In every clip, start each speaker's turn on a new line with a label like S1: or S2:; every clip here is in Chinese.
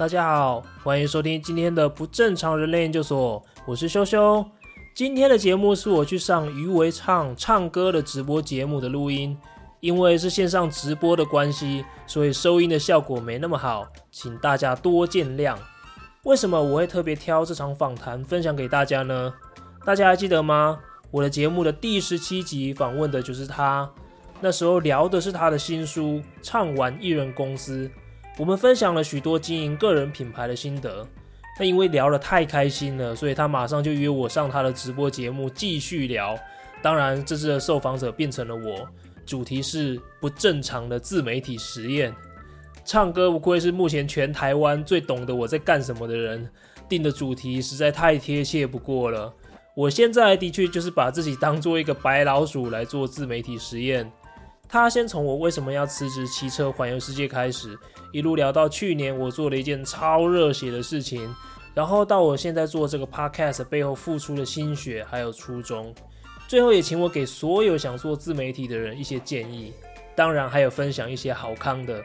S1: 大家好，欢迎收听今天的不正常人类研究所，我是修修。今天的节目是我去上余为唱唱歌的直播节目的录音，因为是线上直播的关系，所以收音的效果没那么好，请大家多见谅。为什么我会特别挑这场访谈分享给大家呢？大家还记得吗？我的节目的第十七集访问的就是他，那时候聊的是他的新书《唱完艺人公司》。我们分享了许多经营个人品牌的心得，但因为聊得太开心了，所以他马上就约我上他的直播节目继续聊。当然，这次的受访者变成了我，主题是不正常的自媒体实验。唱歌不愧是目前全台湾最懂得我在干什么的人，定的主题实在太贴切不过了。我现在的确就是把自己当做一个白老鼠来做自媒体实验。他先从我为什么要辞职骑车环游世界开始。一路聊到去年我做了一件超热血的事情，然后到我现在做这个 podcast 背后付出的心血还有初衷，最后也请我给所有想做自媒体的人一些建议，当然还有分享一些好康的。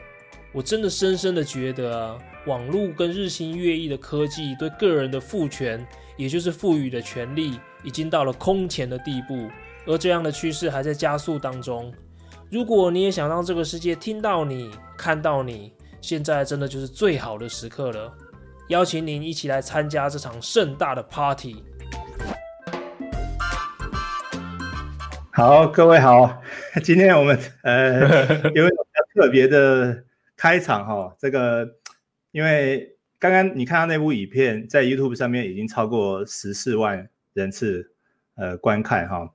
S1: 我真的深深的觉得啊，网络跟日新月异的科技对个人的赋权，也就是赋予的权利，已经到了空前的地步，而这样的趋势还在加速当中。如果你也想让这个世界听到你、看到你。现在真的就是最好的时刻了，邀请您一起来参加这场盛大的 party。
S2: 好，各位好，今天我们呃 有一个比较特别的开场哈，这个因为刚刚你看到那部影片在 YouTube 上面已经超过十四万人次呃观看哈，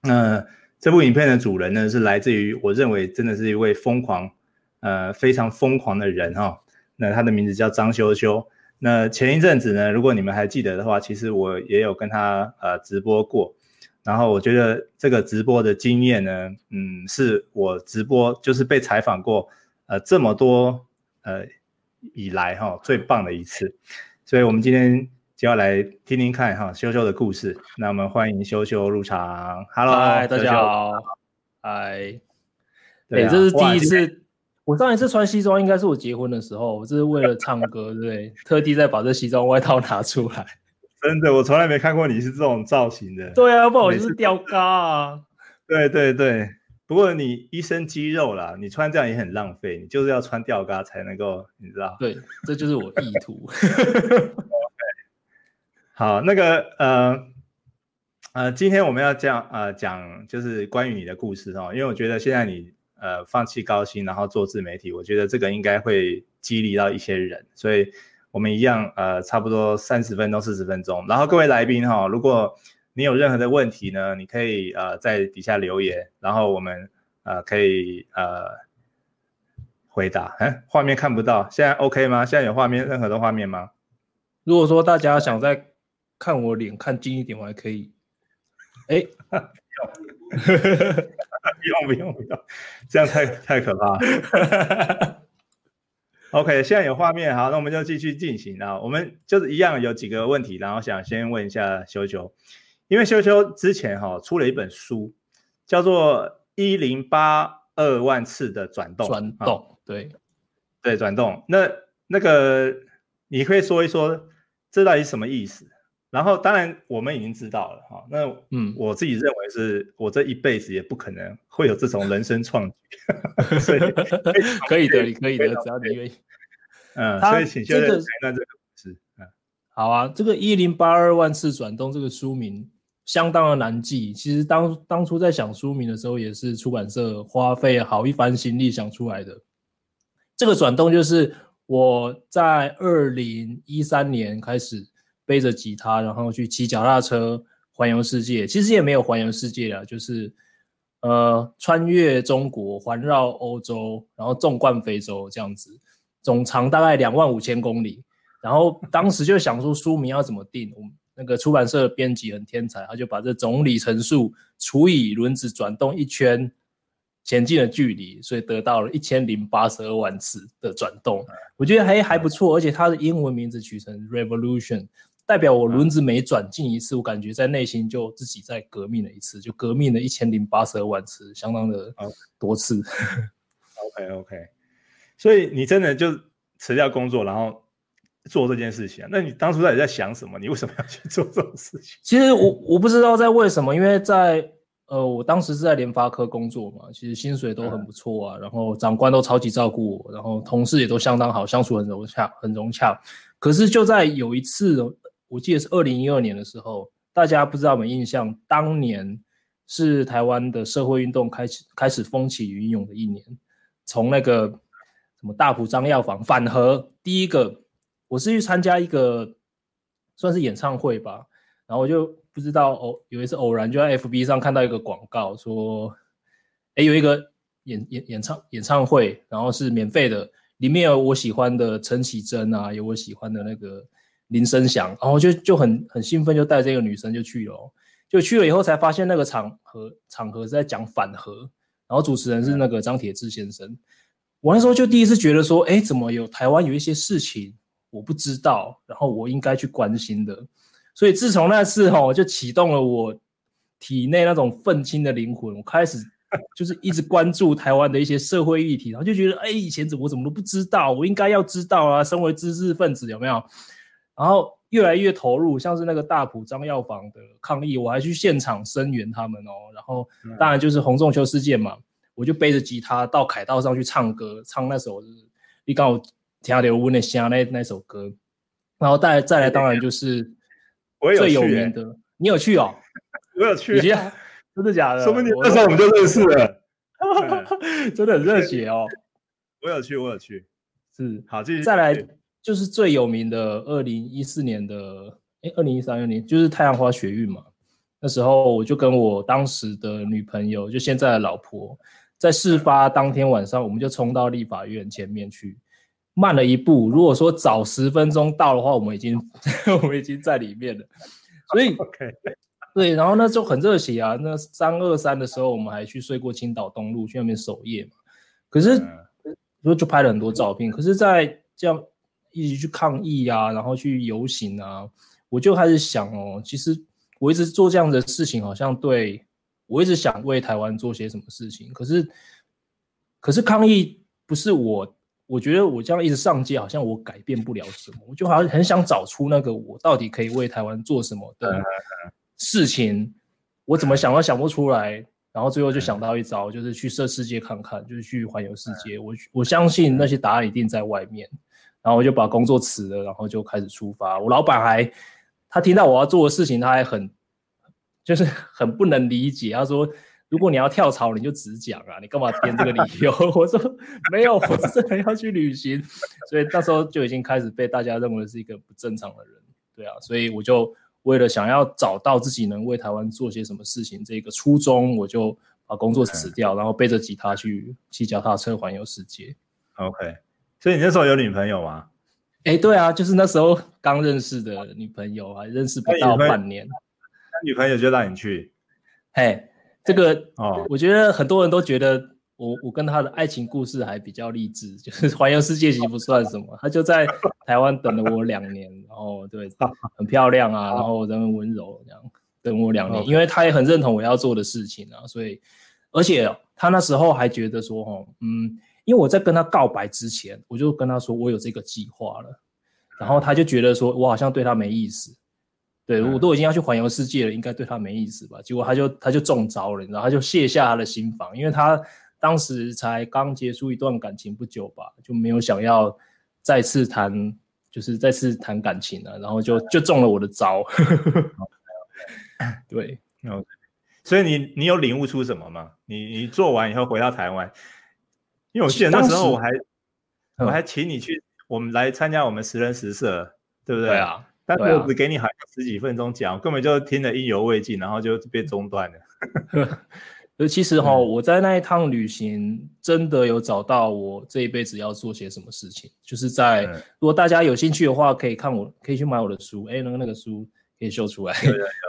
S2: 那、呃、这部影片的主人呢是来自于我认为真的是一位疯狂。呃，非常疯狂的人哈、那他的名字叫张修修。那前一阵子呢，如果你们还记得的话，其实我也有跟他呃直播过。然后我觉得这个直播的经验呢，嗯，是我直播就是被采访过呃这么多呃以来哈、最棒的一次。所以我们今天就要来听听看哈修修的故事。那我们欢迎修修入场。Hello，
S1: 大家好。嗨。对，这是第一次。我上一次穿西装应该是我结婚的时候，我这是为了唱歌，对，特地再把这西装外套拿出来。
S2: 真的，我从来没看过你是这种造型的。
S1: 对啊，不好意思，吊嘎啊。
S2: 对对对，不过你一身肌肉啦，你穿这样也很浪费，你就是要穿吊嘎才能够，你知道？
S1: 对，这就是我意
S2: 图。好，那个呃呃，今天我们要讲呃讲就是关于你的故事哦，因为我觉得现在你。呃，放弃高薪，然后做自媒体，我觉得这个应该会激励到一些人，所以我们一样，呃，差不多三十分钟、四十分钟。然后各位来宾哈，如果你有任何的问题呢，你可以呃在底下留言，然后我们呃可以呃回答。哎，画面看不到，现在 OK 吗？现在有画面，任何的画面吗？
S1: 如果说大家想在看我脸看近一点，我还可以。哎。
S2: 不用不用不用，这样太太可怕了。OK，现在有画面，好，那我们就继续进行啊。我们就是一样有几个问题，然后想先问一下修修，因为修修之前哈出了一本书，叫做《一零八二万次的转动》。
S1: 转动，对
S2: 对，转动。那那个你可以说一说，这到底什么意思？然后，当然我们已经知道了哈。那嗯，我自己认为是我这一辈子也不可能会有这种人生创举，所以
S1: 可以的，可以的，只要你愿意。
S2: 嗯，所以请先生谈谈这个故事。嗯，
S1: 好啊，这个一零八二万次转动这个书名相当的难记。其实当当初在想书名的时候，也是出版社花费好一番心力想出来的。这个转动就是我在二零一三年开始。背着吉他，然后去骑脚踏车环游世界。其实也没有环游世界啦，就是呃穿越中国，环绕欧洲，然后纵贯非洲这样子，总长大概两万五千公里。然后当时就想说书名要怎么定，我那个出版社的编辑很天才，他就把这总里程数除以轮子转动一圈前进的距离，所以得到了一千零八十二万次的转动。我觉得还还不错，而且它的英文名字取成 Revolution。代表我轮子每转进一次，我感觉在内心就自己在革命了一次，就革命了一千零八十二万次，相当的多次。
S2: OK OK，所以你真的就辞掉工作，然后做这件事情啊？那你当初到底在想什么？你为什么要去做这种事情？
S1: 其实我我不知道在为什么，因为在呃，我当时是在联发科工作嘛，其实薪水都很不错啊，嗯、然后长官都超级照顾我，然后同事也都相当好，相处很融洽，很融洽。可是就在有一次，我记得是二零一二年的时候，大家不知道有没有印象，当年是台湾的社会运动开始开始风起云涌的一年，从那个什么大埔张药房反核第一个。我是去参加一个算是演唱会吧，然后我就不知道哦，有一次偶然就在 FB 上看到一个广告，说，哎，有一个演演演唱演唱会，然后是免费的，里面有我喜欢的陈绮贞啊，有我喜欢的那个林生祥，然后就就很很兴奋，就带这个女生就去了，就去了以后才发现那个场合场合是在讲反核，然后主持人是那个张铁志先生，我那时候就第一次觉得说，哎，怎么有台湾有一些事情。我不知道，然后我应该去关心的，所以自从那次哈，我就启动了我体内那种愤青的灵魂，我开始 就是一直关注台湾的一些社会议题，然后就觉得，哎，以前怎么我怎么都不知道，我应该要知道啊，身为知识分子有没有？然后越来越投入，像是那个大埔张药房的抗议，我还去现场声援他们哦。然后当然就是洪仲秋事件嘛，我就背着吉他到凯道上去唱歌，唱那首就是你刚好。听刘温的香那那首歌，然后再再来当然就是最有名的，你有去哦？
S2: 我有去，
S1: 真的假的？
S2: 说不定那时候我们就认识了，
S1: 真的很热血哦！
S2: 我有去，我有去，
S1: 是
S2: 好，继续。
S1: 再来就是最有名的二零一四年的，哎，二零一三年就是太阳花学运嘛。那时候我就跟我当时的女朋友，就现在的老婆，在事发当天晚上，我们就冲到立法院前面去。慢了一步，如果说早十分钟到的话，我们已经 我们已经在里面了。所以，OK，对，然后那就很热血啊。那三二三的时候，我们还去睡过青岛东路，去那边守夜嘛。可是，就就拍了很多照片。可是，在这样一起去抗议啊，然后去游行啊，我就开始想哦，其实我一直做这样的事情，好像对我一直想为台湾做些什么事情。可是，可是抗议不是我。我觉得我这样一直上街，好像我改变不了什么。我就好像很想找出那个我到底可以为台湾做什么的事情，我怎么想都想不出来。然后最后就想到一招，就是去设世界看看，就是去环游世界。我我相信那些答案一定在外面。然后我就把工作辞了，然后就开始出发。我老板还他听到我要做的事情，他还很就是很不能理解，他说。如果你要跳槽，你就直讲啊！你干嘛编这个理由？我说没有，我是真的要去旅行。所以那时候就已经开始被大家认为是一个不正常的人，对啊。所以我就为了想要找到自己能为台湾做些什么事情这个初衷，我就把工作辞掉，然后背着吉他去骑脚踏车环游世界。
S2: OK，所以你那时候有女朋友吗？
S1: 哎，对啊，就是那时候刚认识的女朋友，啊认识不到半年，
S2: 那女朋友就让你去，
S1: 嘿。这个哦，我觉得很多人都觉得我我跟他的爱情故事还比较励志，就是环游世界其实不算什么，他就在台湾等了我两年，然后对，很漂亮啊，然后人很温柔这样等我两年，因为他也很认同我要做的事情啊，所以而且他那时候还觉得说，哦，嗯，因为我在跟他告白之前，我就跟他说我有这个计划了，然后他就觉得说我好像对他没意思。对，我都已经要去环游世界了，应该对他没意思吧？结果他就他就中招了，你知道，他就卸下他的心防，因为他当时才刚结束一段感情不久吧，就没有想要再次谈，就是再次谈感情了，然后就就中了我的招。对，
S2: OK，所以你你有领悟出什么吗？你你做完以后回到台湾，因为我记得那时候我还我还请你去，我们来参加我们十人十社，对不对？
S1: 对啊。
S2: 但是我只给你好像十几分钟讲，根本就听得意犹未尽，然后就被中断了。
S1: 呃，其实哈，我在那一趟旅行真的有找到我这一辈子要做些什么事情，就是在如果大家有兴趣的话，可以看我，可以去买我的书。哎，那个那个书可以秀出来。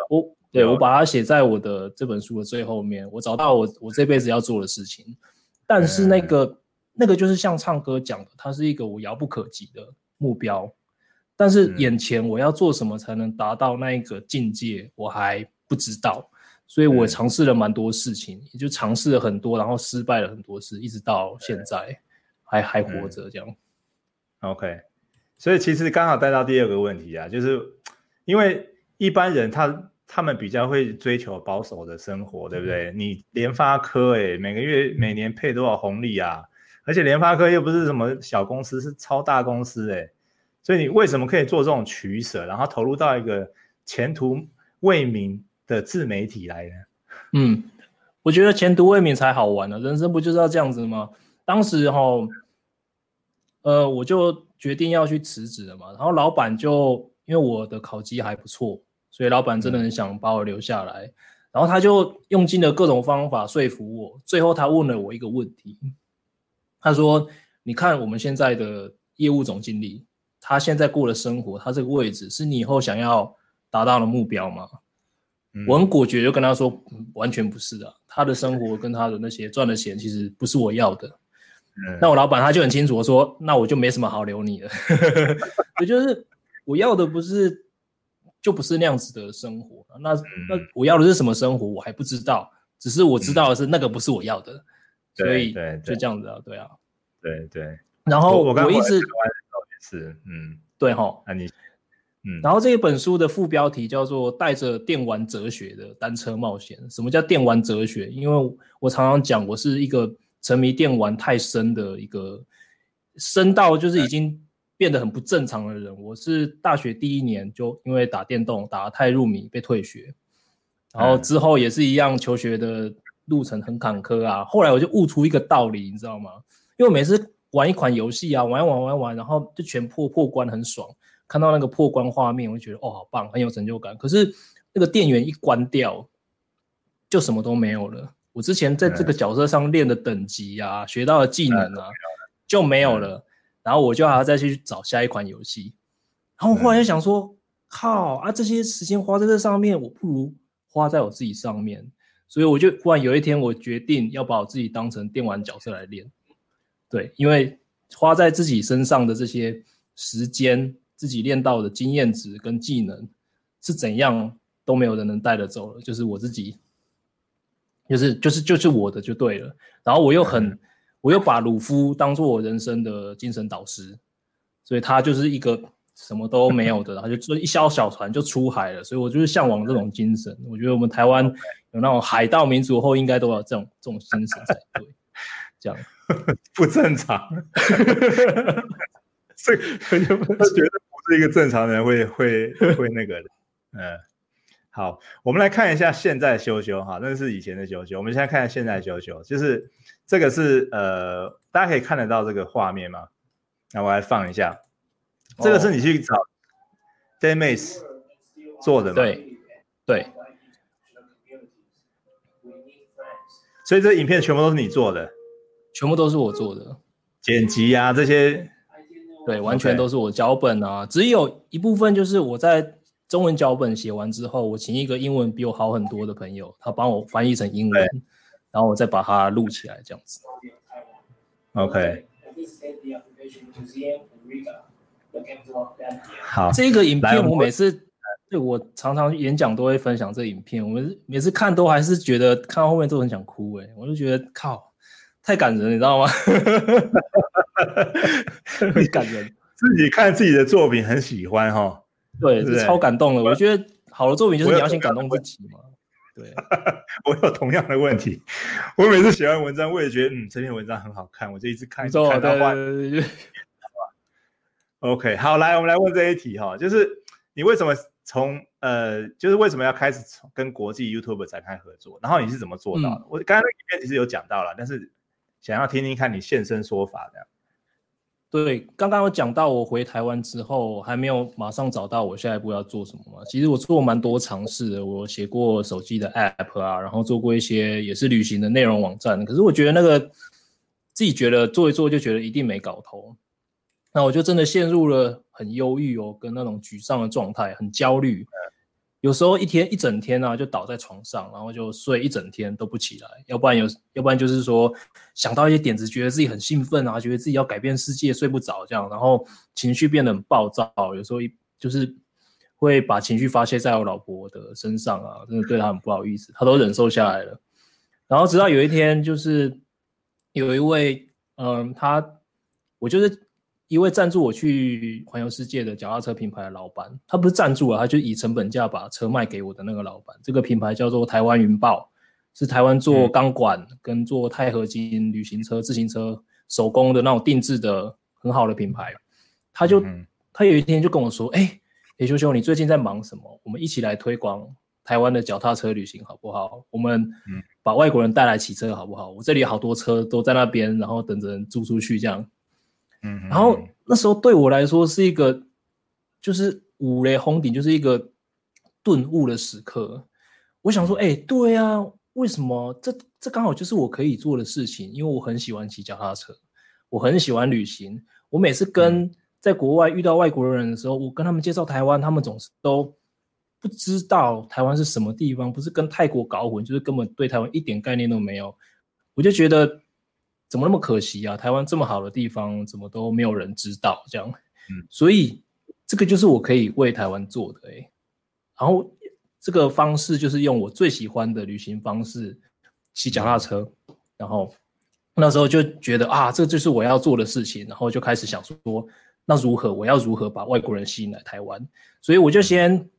S1: 我对我把它写在我的这本书的最后面。我找到我我这辈子要做的事情，但是那个那个就是像唱歌讲的，它是一个我遥不可及的目标。但是眼前我要做什么才能达到那一个境界，我还不知道，所以我尝试了蛮多事情，也就尝试了很多，然后失败了很多次，一直到现在还还活着这样。
S2: OK，所以其实刚好带到第二个问题啊，就是因为一般人他他们比较会追求保守的生活，对不对？你联发科哎，每个月每年配多少红利啊？而且联发科又不是什么小公司，是超大公司哎，所以你为什么可以做这种取舍，然后投入到一个前途未明的自媒体来呢？
S1: 嗯，我觉得前途未明才好玩呢，人生不就是要这样子吗？当时哈，呃，我就决定要去辞职了嘛，然后老板就因为我的考绩还不错，所以老板真的很想把我留下来，嗯、然后他就用尽了各种方法说服我，最后他问了我一个问题，他说：“你看我们现在的业务总经理，他现在过的生活，他这个位置是你以后想要达到的目标吗？”我很果决就跟他说，完全不是的。他的生活跟他的那些赚的钱，其实不是我要的。嗯、那我老板他就很清楚我说，那我就没什么好留你的。也就是我要的不是，就不是那样子的生活。那那我要的是什么生活，我还不知道。只是我知道的是那个不是我要的，嗯、所以就这样子啊，对啊，
S2: 对对。
S1: 然后我一直
S2: 是嗯，
S1: 对哈，
S2: 那你。
S1: 嗯，然后这一本书的副标题叫做《带着电玩哲学的单车冒险》。什么叫电玩哲学？因为我常常讲，我是一个沉迷电玩太深的一个深到就是已经变得很不正常的人。我是大学第一年就因为打电动打得太入迷被退学，然后之后也是一样，求学的路程很坎坷啊。后来我就悟出一个道理，你知道吗？因为我每次玩一款游戏啊，玩玩玩玩，然后就全破破关，很爽。看到那个破关画面，我就觉得哦，好棒，很有成就感。可是那个电源一关掉，就什么都没有了。我之前在这个角色上练的等级啊，学到的技能啊，就没有了。然后我就还要再去找下一款游戏。然后我后来就想说，靠啊，这些时间花在这上面，我不如花在我自己上面。所以我就忽然有一天，我决定要把我自己当成电玩角色来练。对，因为花在自己身上的这些时间。自己练到的经验值跟技能是怎样都没有人能带得走了，就是我自己，就是就是就是我的就对了。然后我又很，我又把鲁夫当做我人生的精神导师，所以他就是一个什么都没有的，然后就坐一艘小船就出海了。所以我就是向往这种精神。我觉得我们台湾有那种海盗民族后，应该都有这种这种精神才对。这样
S2: 不正常，这个他觉得不。是一个正常人会会会那个的，嗯，好，我们来看一下现在修修哈，那是以前的修修，我们现在看现在修修，就是这个是呃，大家可以看得到这个画面吗？那我来放一下，哦、这个是你去找 Deadmau5 做的吗？
S1: 对对，
S2: 所以这影片全部都是你做的，
S1: 全部都是我做的，
S2: 剪辑啊这些。
S1: 对，完全都是我脚本啊。只有一部分就是我在中文脚本写完之后，我请一个英文比我好很多的朋友，他帮我翻译成英文，对然后我再把它录起来，这样子。
S2: OK。好，
S1: 这个影片我每次对我常常演讲都会分享这影片，我们每次看都还是觉得看到后面都很想哭诶，我就觉得靠，太感人，你知道吗？很感人，
S2: 自己看自己的作品很喜欢哈，
S1: 对，是超感动的。我觉得好的作品就是你要先感动自己嘛。对，
S2: 我有同样的问题，我每次写完文章，我也觉得嗯，这篇文章很好看，我就一直看，看到坏。OK，好，来，我们来问这一题哈，就是你为什么从呃，就是为什么要开始跟国际 YouTuber 展开合作？然后你是怎么做到的？嗯、我刚刚那里面其实有讲到了，但是想要听听看你现身说法的。
S1: 对，刚刚有讲到我回台湾之后，还没有马上找到我下一步要做什么嘛。其实我做蛮多尝试的，我写过手机的 App 啊，然后做过一些也是旅行的内容网站。可是我觉得那个自己觉得做一做就觉得一定没搞头，那我就真的陷入了很忧郁哦，跟那种沮丧的状态，很焦虑。有时候一天一整天啊，就倒在床上，然后就睡一整天都不起来。要不然有，要不然就是说想到一些点子，觉得自己很兴奋啊，觉得自己要改变世界，睡不着这样，然后情绪变得很暴躁。有时候一就是会把情绪发泄在我老婆的身上啊，真的对她很不好意思，她都忍受下来了。然后直到有一天，就是有一位，嗯，他我就是。一位赞助我去环游世界的脚踏车品牌的老板，他不是赞助啊，他就以成本价把车卖给我的那个老板。这个品牌叫做台湾云豹，是台湾做钢管跟做钛合金旅行车、自行车手工的那种定制的很好的品牌。他就他有一天就跟我说：“哎，欸，修修，你最近在忙什么？我们一起来推广台湾的脚踏车旅行好不好？我们把外国人带来骑车好不好？我这里好多车都在那边，然后等着人租出去这样。”嗯，然后那时候对我来说是一个，就是五雷轰顶，就是一个顿悟的时刻。我想说，哎，对啊，为什么这这刚好就是我可以做的事情？因为我很喜欢骑脚踏车，我很喜欢旅行。我每次跟在国外遇到外国人的时候，我跟他们介绍台湾，他们总是都不知道台湾是什么地方，不是跟泰国搞混，就是根本对台湾一点概念都没有。我就觉得。怎么那么可惜啊？台湾这么好的地方，怎么都没有人知道？这样，嗯，所以这个就是我可以为台湾做的诶、欸。然后这个方式就是用我最喜欢的旅行方式，骑脚踏车。然后那时候就觉得啊，这就是我要做的事情。然后就开始想说，那如何？我要如何把外国人吸引来台湾？所以我就先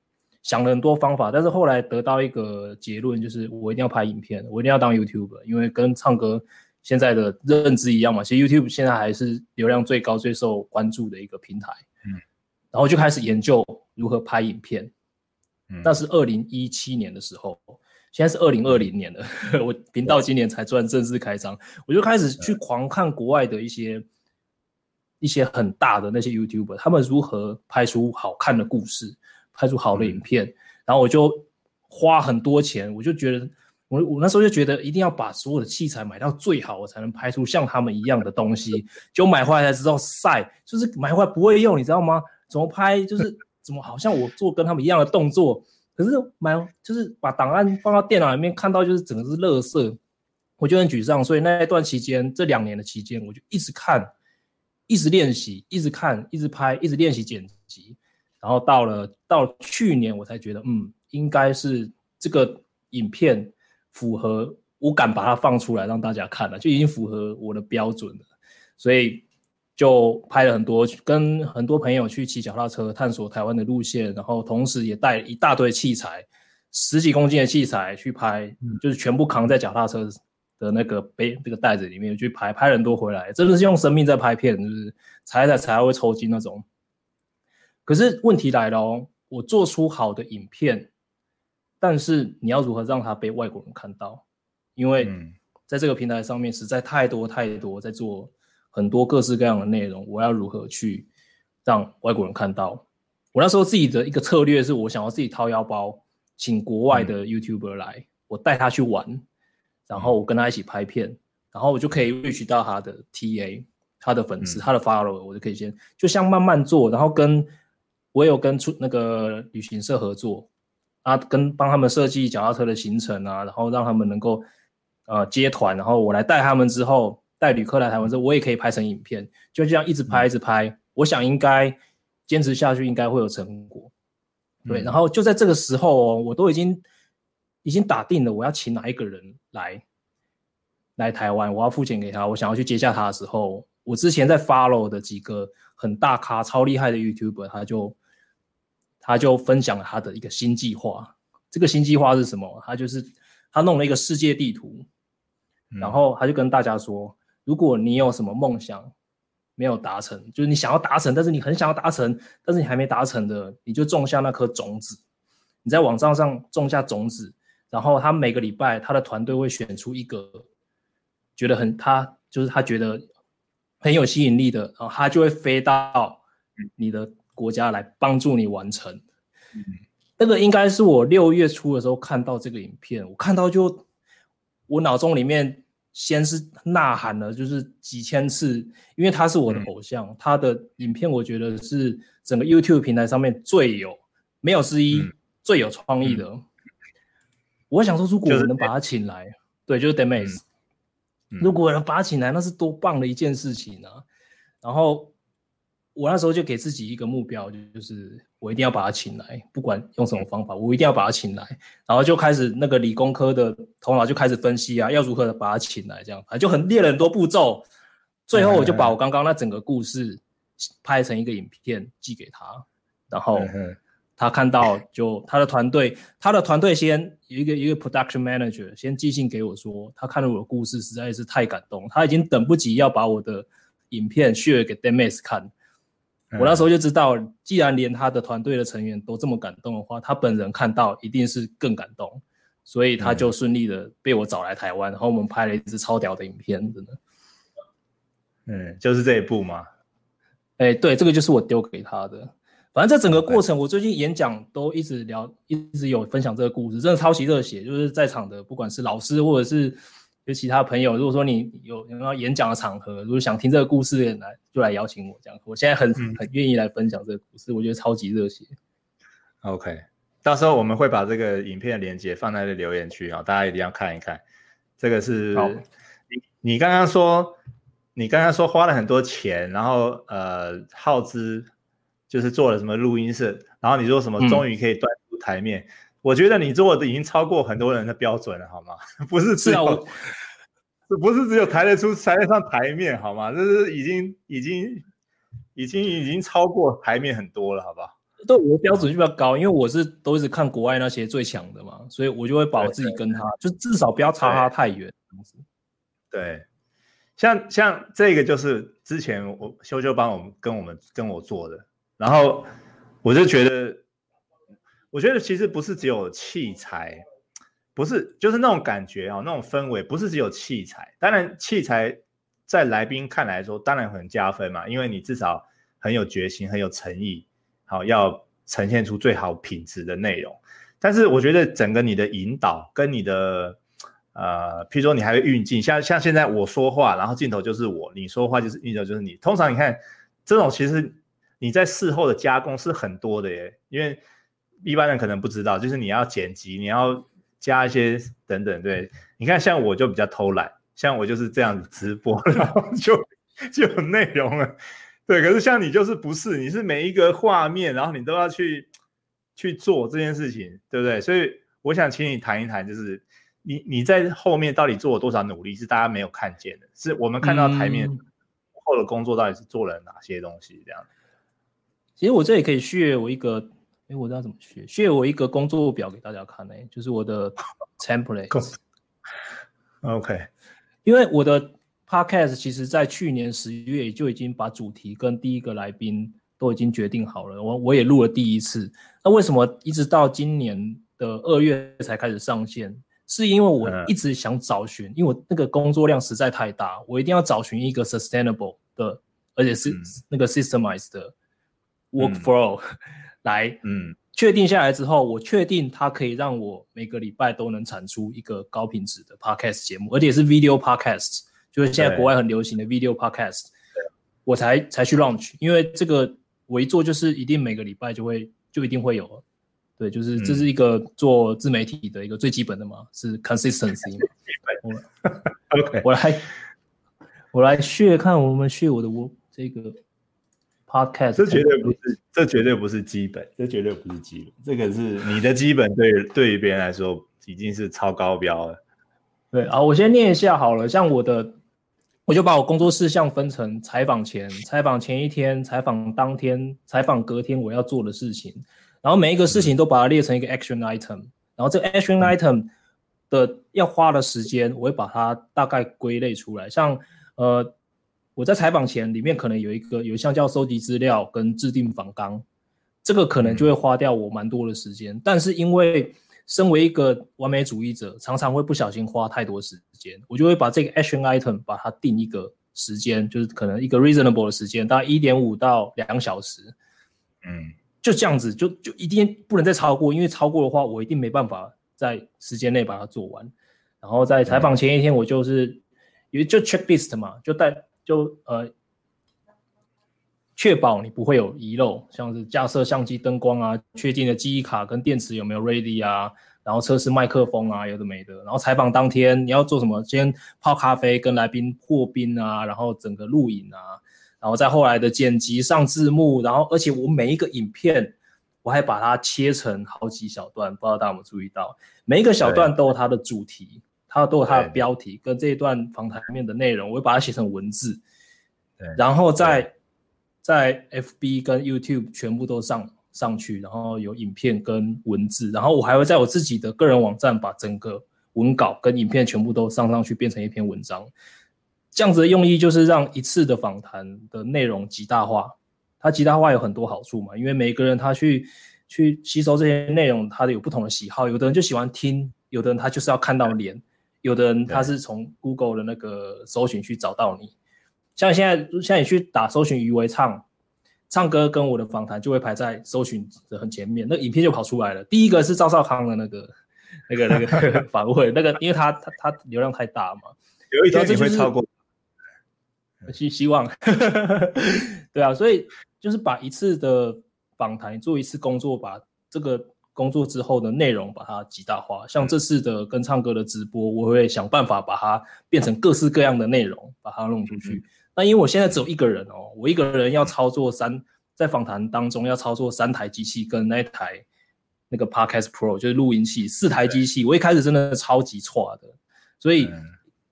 S1: 想了很多方法，但是后来得到一个结论，就是我一定要拍影片，我一定要当 YouTuber，因为跟唱歌。现在的认知一样嘛，其实 YouTube 现在还是流量最高、最受关注的一个平台。嗯，然后就开始研究如何拍影片。嗯，那是二零一七年的时候，现在是二零二零年了。嗯、我频道今年才算正式开张，我就开始去狂看国外的一些一些很大的那些 YouTuber，他们如何拍出好看的故事，拍出好的影片。嗯、然后我就花很多钱，我就觉得。我我那时候就觉得一定要把所有的器材买到最好，我才能拍出像他们一样的东西。就买回来才知道晒，就是买回来不会用，你知道吗？怎么拍就是怎么好像我做跟他们一样的动作，可是买就是把档案放到电脑里面看到就是整个是垃圾，我就很沮丧。所以那一段期间，这两年的期间，我就一直看，一直练习，一直看，一直拍，一直练习剪辑。然后到了到去年，我才觉得嗯，应该是这个影片。符合我敢把它放出来让大家看了，就已经符合我的标准了，所以就拍了很多，跟很多朋友去骑脚踏车探索台湾的路线，然后同时也带一大堆器材，十几公斤的器材去拍，嗯、就是全部扛在脚踏车的那个背那个袋子里面去拍，拍很多回来，真的是用生命在拍片，就是踩踩踩会抽筋那种。可是问题来了哦，我做出好的影片。但是你要如何让它被外国人看到？因为在这个平台上面实在太多太多在做很多各式各样的内容，我要如何去让外国人看到？我那时候自己的一个策略是我想要自己掏腰包，请国外的 YouTuber 来，我带他去玩，然后我跟他一起拍片，然后我就可以 reach 到他的 TA，他的粉丝，他的 follower，我就可以先就像慢慢做，然后跟我有跟出那个旅行社合作。啊，跟帮他们设计脚踏车的行程啊，然后让他们能够呃接团，然后我来带他们之后，带旅客来台湾之后，我也可以拍成影片，就这样一直拍一直拍。嗯、我想应该坚持下去，应该会有成果。对，嗯、然后就在这个时候哦，我都已经已经打定了，我要请哪一个人来来台湾，我要付钱给他，我想要去接下他的时候，我之前在 follow 的几个很大咖、超厉害的 YouTuber，他就。他就分享了他的一个新计划，这个新计划是什么？他就是他弄了一个世界地图，然后他就跟大家说，如果你有什么梦想没有达成，就是你想要达成，但是你很想要达成，但是你还没达成的，你就种下那颗种子，你在网站上种下种子，然后他每个礼拜他的团队会选出一个觉得很他就是他觉得很有吸引力的，然后他就会飞到你的。国家来帮助你完成，嗯，那个应该是我六月初的时候看到这个影片，我看到就我脑中里面先是呐喊了，就是几千次，因为他是我的偶像，嗯、他的影片我觉得是整个 YouTube 平台上面最有没有之一、嗯、最有创意的。嗯、我想说，如果我能把他请来，就是、对，就是 Demise，、嗯、如果能把他请来，那是多棒的一件事情啊！然后。我那时候就给自己一个目标，就是我一定要把他请来，不管用什么方法，我一定要把他请来。然后就开始那个理工科的头脑就开始分析啊，要如何的把他请来，这样啊就很列了很多步骤。最后我就把我刚刚那整个故事拍成一个影片寄给他，然后他看到就他的团队，他的团队先有一个一个 production manager 先寄信给我说，他看了我的故事实在是太感动，他已经等不及要把我的影片 share 给 Dennis 看。我那时候就知道，既然连他的团队的成员都这么感动的话，他本人看到一定是更感动，所以他就顺利的被我找来台湾，然后我们拍了一支超屌的影片，真的。
S2: 嗯，就是这一部吗？
S1: 哎、欸，对，这个就是我丢给他的。反正这整个过程，我最近演讲都一直聊，一直有分享这个故事，真的超级热血。就是在场的，不管是老师或者是。就其他朋友，如果说你有有要演讲的场合，如果想听这个故事，来就来邀请我这样。我现在很、嗯、很愿意来分享这个故事，我觉得超级热血。
S2: OK，到时候我们会把这个影片的链接放在留言区啊，大家一定要看一看。这个是你你刚刚说，你刚刚说花了很多钱，然后呃耗资就是做了什么录音室，然后你说什么终于可以端出台面。嗯我觉得你做的已经超过很多人的标准了，好吗？不是只有，是、啊、不是只有抬得出、抬得上台面，好吗？这是已经、已经、已经、已经超过台面很多了，好不好？
S1: 对，我的标准就比较高，因为我是都一直看国外那些最强的嘛，所以我就会把我自己跟他，就至少不要差他太远。
S2: 对，像像这个就是之前我修修帮我们跟我们跟我做的，然后我就觉得。我觉得其实不是只有器材，不是就是那种感觉哦，那种氛围不是只有器材。当然，器材在来宾看来说当然很加分嘛，因为你至少很有决心、很有诚意，好要呈现出最好品质的内容。但是我觉得整个你的引导跟你的呃，譬如说你还会运镜，像像现在我说话，然后镜头就是我，你说话就是镜头就是你。通常你看这种其实你在事后的加工是很多的耶，因为。一般人可能不知道，就是你要剪辑，你要加一些等等。对，你看，像我就比较偷懒，像我就是这样子直播，然后就就有内容了。对，可是像你就是不是，你是每一个画面，然后你都要去去做这件事情，对不对？所以我想请你谈一谈，就是你你在后面到底做了多少努力，是大家没有看见的，是我们看到台面后的工作到底是做了哪些东西这样。
S1: 其实我这里可以 share 我一个。哎，我知道怎么学。需要我一个工作表给大家看呢，就是我的 template。
S2: OK，
S1: 因为我的 podcast 其实在去年十月就已经把主题跟第一个来宾都已经决定好了，我我也录了第一次。那为什么一直到今年的二月才开始上线？是因为我一直想找寻，因为我那个工作量实在太大，我一定要找寻一个 sustainable 的，而且是那个 systemized 的 workflow。嗯来，嗯，确定下来之后，我确定它可以让我每个礼拜都能产出一个高品质的 podcast 节目，而且是 video podcast，就是现在国外很流行的 video podcast，我才才去 launch，因为这个我一做就是一定每个礼拜就会就一定会有，对，就是这是一个做自媒体的一个最基本的嘛，嗯、是 consistency 嘛。我 OK，我来我来 share 看我们 share 我的我这个。Podcast，
S2: 这绝对不是，这绝对不是基本，这绝对不是基本，这个是你的基本对，对对于别人来说已经是超高标了。
S1: 对啊，我先念一下好了，像我的，我就把我工作事项分成采访前、采访前一天、采访当天、采访隔天我要做的事情，然后每一个事情都把它列成一个 action item，然后这个 action item 的要花的时间，我会把它大概归类出来，像呃。我在采访前，里面可能有一个有一项叫收集资料跟制定访纲，这个可能就会花掉我蛮多的时间。但是因为身为一个完美主义者，常常会不小心花太多时间，我就会把这个 action item 把它定一个时间，就是可能一个 reasonable 的时间，大概一点五到两小时。嗯，就这样子，就就一定不能再超过，因为超过的话，我一定没办法在时间内把它做完。然后在采访前一天，我就是因为就 checklist 嘛，就带。就呃，确保你不会有遗漏，像是架设相机、灯光啊，确定的记忆卡跟电池有没有 ready 啊，然后测试麦克风啊，有的没的。然后采访当天你要做什么？先泡咖啡，跟来宾破冰啊，然后整个录影啊，然后再后来的剪辑、上字幕，然后而且我每一个影片我还把它切成好几小段，不知道大家有没有注意到，每一个小段都有它的主题。它都有它的标题跟这一段访谈里面的内容，我会把它写成文字，对然后再在 FB 跟 YouTube 全部都上上去，然后有影片跟文字，然后我还会在我自己的个人网站把整个文稿跟影片全部都上上去，变成一篇文章。这样子的用意就是让一次的访谈的内容极大化。它极大化有很多好处嘛，因为每个人他去去吸收这些内容，他的有不同的喜好，有的人就喜欢听，有的人他就是要看到脸。有的人他是从 Google 的那个搜寻去找到你，像现在现在你去打搜寻于为唱唱歌跟我的访谈就会排在搜寻的很前面，那影片就跑出来了。第一个是赵少康的那个那个那个 访问，那个因为他他他流量太大嘛，
S2: 有一天你会超过，
S1: 希希望，对啊，所以就是把一次的访谈做一次工作，把这个。工作之后的内容把它极大化，像这次的跟唱歌的直播，我会想办法把它变成各式各样的内容，把它弄出去。那因为我现在只有一个人哦，我一个人要操作三，在访谈当中要操作三台机器跟那一台那个 Podcast Pro 就是录音器，四台机器，我一开始真的超级错的。所以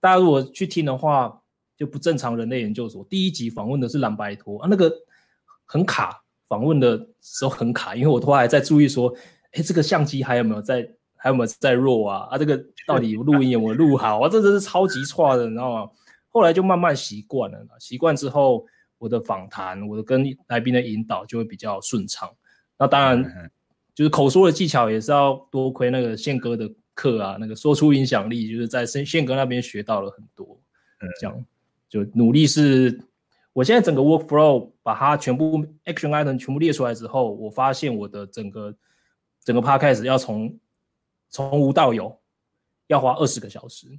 S1: 大家如果去听的话，就不正常人类研究所第一集访问的是蓝白托啊，那个很卡，访问的时候很卡，因为我都还在注意说。哎，这个相机还有没有在？还有没有在弱啊？啊，这个到底录音有没有录好啊？这真是超级差的，你知道吗？后来就慢慢习惯了，习惯之后，我的访谈，我的跟来宾的引导就会比较顺畅。那当然，就是口说的技巧也是要多亏那个宪哥的课啊，那个说出影响力，就是在宪宪哥那边学到了很多。嗯，这样就努力是，我现在整个 workflow 把它全部 action item 全部列出来之后，我发现我的整个。整个 podcast 要从从无到有，要花二十个小时。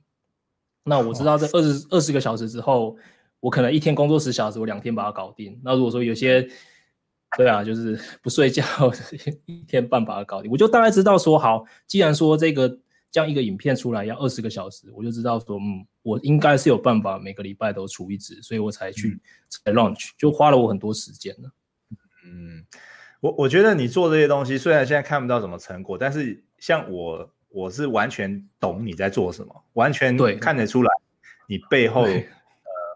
S1: 那我知道这二十二十个小时之后，我可能一天工作十小时，我两天把它搞定。那如果说有些，对啊，就是不睡觉，一天半把它搞定，我就大概知道说，好，既然说这个这样一个影片出来要二十个小时，我就知道说，嗯，我应该是有办法每个礼拜都出一支，所以我才去才 launch，就花了我很多时间了。
S2: 嗯。我我觉得你做这些东西，虽然现在看不到什么成果，但是像我，我是完全懂你在做什么，完全对看得出来你背后呃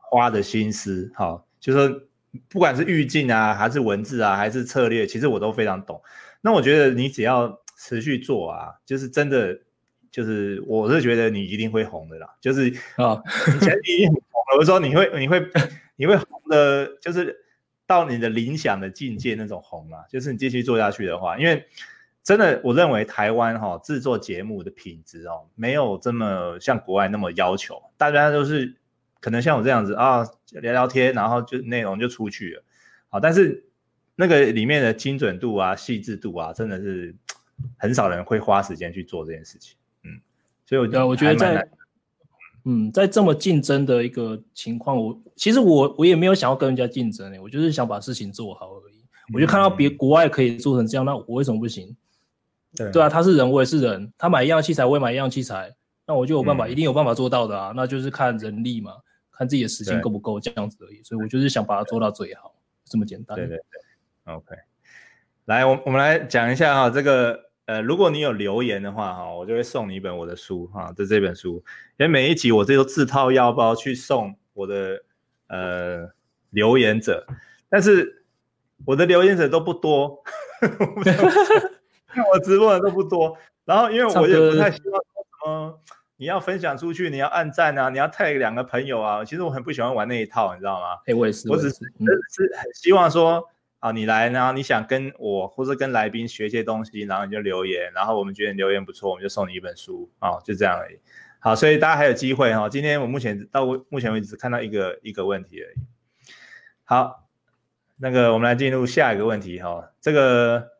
S2: 花的心思。好，就是说不管是预镜啊，还是文字啊，还是策略，其实我都非常懂。那我觉得你只要持续做啊，就是真的，就是我是觉得你一定会红的啦。就是啊，以前你一定很红，我说你会，你会，你会红的，就是。到你的理想的境界那种红啊，就是你继续做下去的话，因为真的我认为台湾哈制作节目的品质哦，没有这么像国外那么要求，大家都是可能像我这样子啊聊聊天，然后就内容就出去了，好，但是那个里面的精准度啊、细致度啊，真的是很少人会花时间去做这件事情，嗯，所以我觉得我觉得在。
S1: 嗯，在这么竞争的一个情况，我其实我我也没有想要跟人家竞争诶，我就是想把事情做好而已。我就看到别国外可以做成这样，那我为什么不行？对对啊，他是人，我也是人，他买一样器材，我也买一样器材，那我就有办法，一定有办法做到的啊。那就是看人力嘛，看自己的时间够不够这样子而已。所以我就是想把它做到最好，这么简单。
S2: 对对对，OK。来，我我们来讲一下哈这个。呃，如果你有留言的话，哈，我就会送你一本我的书，哈，就这本书。因为每一集我这都自掏腰包去送我的呃留言者，但是我的留言者都不多，看我直播的都不多。然后因为我也不太希望说什么你要分享出去，你要按赞啊，你要 tag 两个朋友啊，其实我很不喜欢玩那一套，你知道吗？
S1: 哎，我也是，
S2: 我只是是很希望说。好，你来，然后你想跟我或者跟来宾学一些东西，然后你就留言，然后我们觉得你留言不错，我们就送你一本书啊，就这样而已。好，所以大家还有机会哈。今天我目前到目前为止只看到一个一个问题而已。好，那个我们来进入下一个问题哈。这个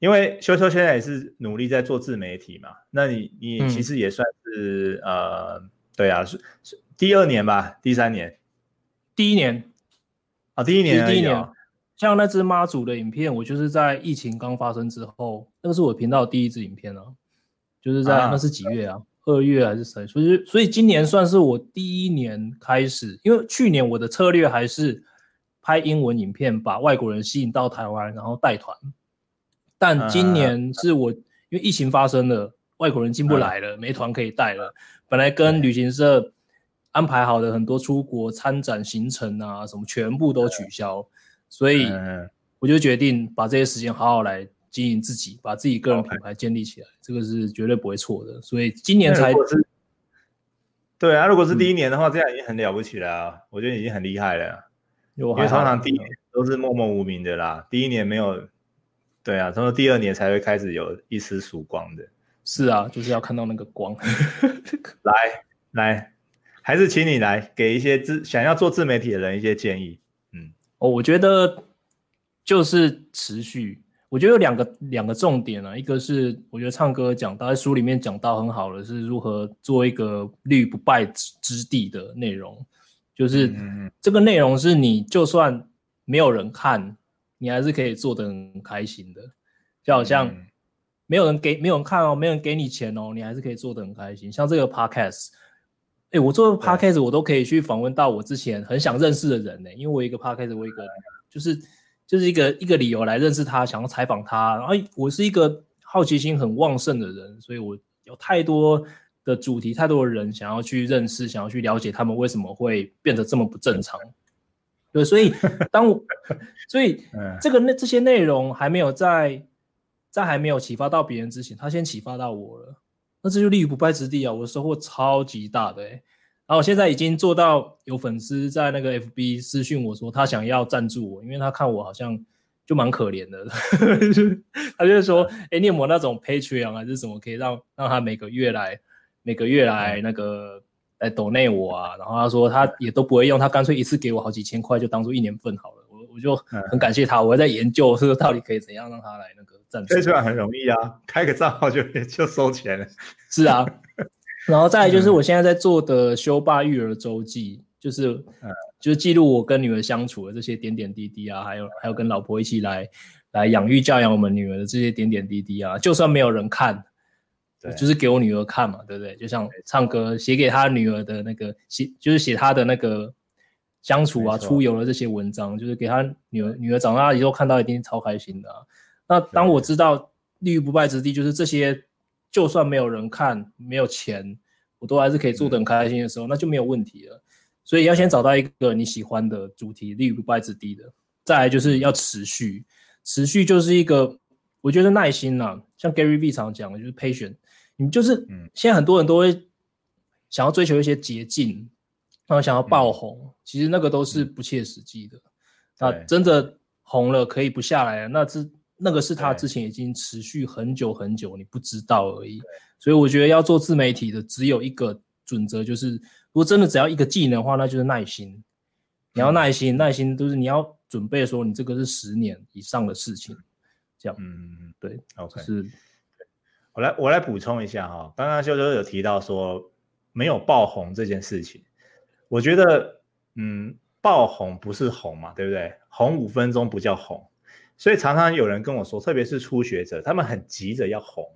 S2: 因为修修现在也是努力在做自媒体嘛，那你你其实也算是、嗯、呃，对啊，是是第二年吧，第三年，
S1: 第一年
S2: 啊，第一年，
S1: 第一年。像那只妈祖的影片，我就是在疫情刚发生之后，那个是我频道第一支影片啊，就是在、啊、那是几月啊？二月还是三？所以所以今年算是我第一年开始，因为去年我的策略还是拍英文影片，把外国人吸引到台湾，然后带团。但今年是我因为疫情发生了，外国人进不来了，没团可以带了。本来跟旅行社安排好的很多出国参展行程啊，什么全部都取消。所以我就决定把这些时间好好来经营自己，把自己个人品牌建立起来，这个是绝对不会错的。所以今年才
S2: 对啊，如果是第一年的话，这样已经很了不起了啊，我觉得已经很厉害了。因为常常第一年都是默默无名的啦，第一年没有，对啊，从第二年才会开始有一丝曙光的。
S1: 是啊，就是要看到那个光。
S2: 来来，还是请你来给一些自想要做自媒体的人一些建议。嗯，
S1: 哦，我觉得就是持续。我觉得有两个两个重点啊，一个是我觉得唱歌讲到在书里面讲到很好的是如何做一个立于不败之地的内容。就是这个内容是你就算没有人看，你还是可以做得很开心的，就好像没有人给没有人看哦，没有人给你钱哦，你还是可以做得很开心。像这个 podcast，哎，我做 podcast 我都可以去访问到我之前很想认识的人呢，因为我一个 podcast，我一个就是就是一个一个理由来认识他，想要采访他。然后我是一个好奇心很旺盛的人，所以我有太多。的主题，太多的人想要去认识，想要去了解他们为什么会变得这么不正常。对，所以 当我，所以这个那这些内容还没有在在还没有启发到别人之前，他先启发到我了，那这就立于不败之地啊！我的收获超级大的，欸，然后我现在已经做到有粉丝在那个 FB 私讯我说他想要赞助我，因为他看我好像就蛮可怜的，他就是说，哎，你有没有那种 Patreon 还是什么可以让让他每个月来。每个月来那个来抖内我啊，然后他说他也都不会用，他干脆一次给我好几千块，就当做一年份好了。我我就很感谢他，我还在研究是到底可以怎样让他来那个赞助。
S2: 这很容易啊，开个账号就 就收钱了。
S1: 是啊，然后再来就是我现在在做的修爸育儿周记，就是嗯，就是记录我跟女儿相处的这些点点滴滴啊，还有还有跟老婆一起来来养育教养我们女儿的这些点点滴滴啊，就算没有人看。对，就是给我女儿看嘛，对不对？就像唱歌写给她女儿的那个写，就是写他的那个相处啊、出游的这些文章，就是给她女儿。女儿长大以后看到一定超开心的啊。那当我知道立于不败之地，就是这些，就算没有人看，没有钱，我都还是可以做得很开心的时候，那就没有问题了。所以要先找到一个你喜欢的主题，立于不败之地的。再来就是要持续，持续就是一个，我觉得耐心呐、啊，像 Gary Vee 常讲的，就是 patient。你就是，现在很多人都会想要追求一些捷径，然后想要爆红，嗯、其实那个都是不切实际的。那、嗯、真的红了可以不下来，那是那个是他之前已经持续很久很久，你不知道而已。所以我觉得要做自媒体的只有一个准则，就是如果真的只要一个技能的话，那就是耐心。你要耐心，耐心就是你要准备说你这个是十年以上的事情，这样。嗯，对，OK，是。
S2: 我来，我来补充一下哈。刚刚修修有提到说没有爆红这件事情，我觉得，嗯，爆红不是红嘛，对不对？红五分钟不叫红，所以常常有人跟我说，特别是初学者，他们很急着要红。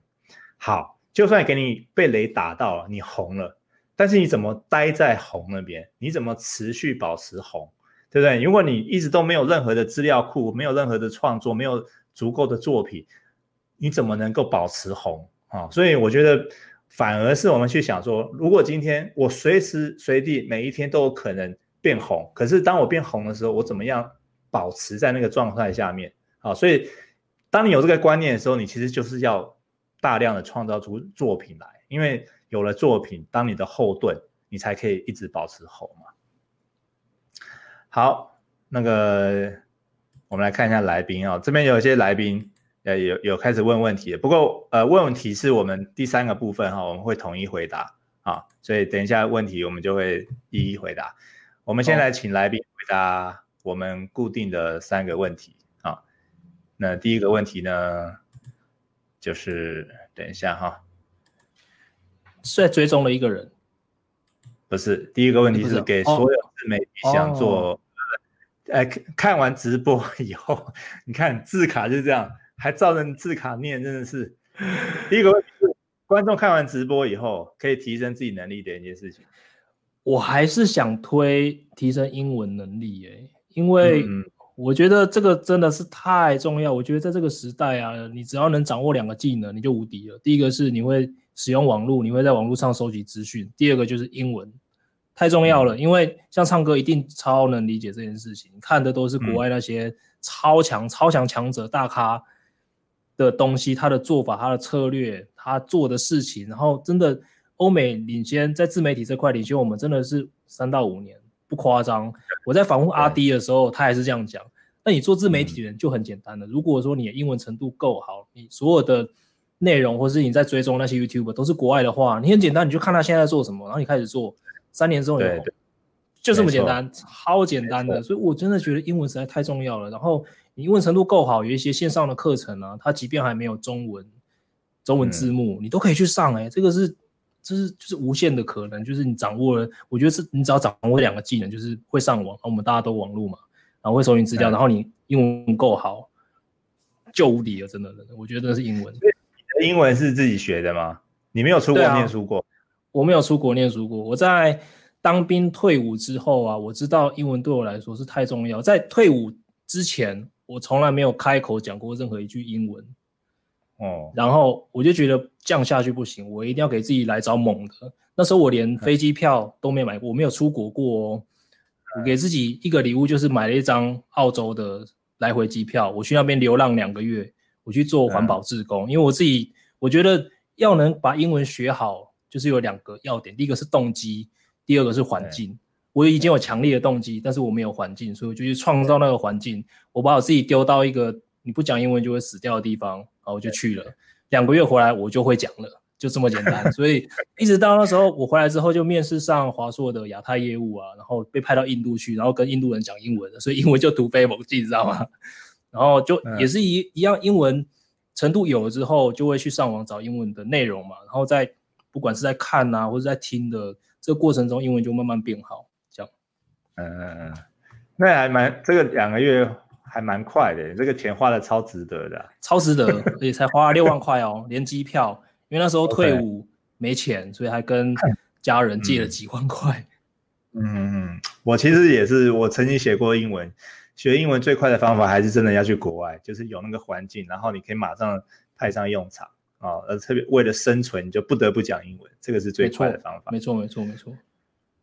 S2: 好，就算给你被雷打到了，你红了，但是你怎么待在红那边？你怎么持续保持红？对不对？如果你一直都没有任何的资料库，没有任何的创作，没有足够的作品。你怎么能够保持红啊？所以我觉得，反而是我们去想说，如果今天我随时随地每一天都有可能变红，可是当我变红的时候，我怎么样保持在那个状态下面？啊，所以当你有这个观念的时候，你其实就是要大量的创造出作品来，因为有了作品当你的后盾，你才可以一直保持红嘛。好，那个我们来看一下来宾啊，这边有一些来宾。呃，有有开始问问题，不过呃，问问题是我们第三个部分哈，我们会统一回答啊，所以等一下问题我们就会一一回答。我们先来请来宾回答我们固定的三个问题啊。那第一个问题呢，就是等一下哈，
S1: 是在追踪了一个人，
S2: 不是，第一个问题是给所有自媒体想做，哎、哦，看完直播以后，你看字卡就这样。还照着字卡念，真的是第一个问题是，观众看完直播以后可以提升自己能力的一件事情。
S1: 我还是想推提升英文能力耶，因为我觉得这个真的是太重要。我觉得在这个时代啊，你只要能掌握两个技能，你就无敌了。第一个是你会使用网络，你会在网络上收集资讯；第二个就是英文。太重要了。因为像唱歌，一定超能理解这件事情。看的都是国外那些超强、超强强者、大咖的东西，他的做法、他的策略、他做的事情，然后真的欧美领先，在自媒体这块领先我们真的是三到五年，不夸张。我在访问阿 D 的时候，他还是这样讲。那你做自媒体人就很简单了。如果说你的英文程度够好，你所有的内容，或是你在追踪那些 YouTuber 都是国外的话，你很简单，你就看他现在在做什么，然后你开始做，三年之后你就就这么简单，超简单的。所以我真的觉得英文实在太重要了。然后你英文程度够好，有一些线上的课程啊，它即便还没有中文中文字幕，嗯、你都可以去上、欸。哎，这个是这是就是无限的可能，就是你掌握了，我觉得是你只要掌握两个技能，就是会上网，我们大家都网络嘛，然后会搜寻资料，然后你英文够好，就无敌了，真的真的，我觉得是英文。
S2: 英文是自己学的吗？你没有出国念书过？啊，
S1: 我没有出国念书过。我在当兵退伍之后啊，我知道英文对我来说是太重要。在退伍之前，我从来没有开口讲过任何一句英文。哦，然后我就觉得这样下去不行，我一定要给自己来找猛的。那时候我连飞机票都没买过，我没有出国过哦。我给自己一个礼物，就是买了一张澳洲的来回机票，我去那边流浪两个月。我去做环保志工，因为我自己我觉得要能把英文学好，就是有两个要点，第一个是动机，第二个是环境。我已经有强烈的动机，但是我没有环境，所以我就去创造那个环境。我把我自己丢到一个你不讲英文就会死掉的地方，然后我就去了。两个月回来我就会讲了，就这么简单。所以一直到那时候我回来之后，就面试上华硕的亚太业务啊，然后被派到印度去，然后跟印度人讲英文的，所以英文就突飞猛进，你知道吗？然后就也是一一样，英文程度有了之后，就会去上网找英文的内容嘛。然后在不管是在看啊，或者在听的这个过程中，英文就慢慢变好。这样，
S2: 嗯嗯嗯，那还蛮这个两个月还蛮快的，这个钱花的超值得的，
S1: 超值得，而且才花了六万块哦，连机票。因为那时候退伍没钱，所以还跟家人借了几万块。
S2: 嗯嗯，我其实也是，我曾经写过英文。学英文最快的方法还是真的要去国外，就是有那个环境，然后你可以马上派上用场啊。而特别为了生存，你就不得不讲英文，这个是最快的方法。
S1: 没错，没错，没错。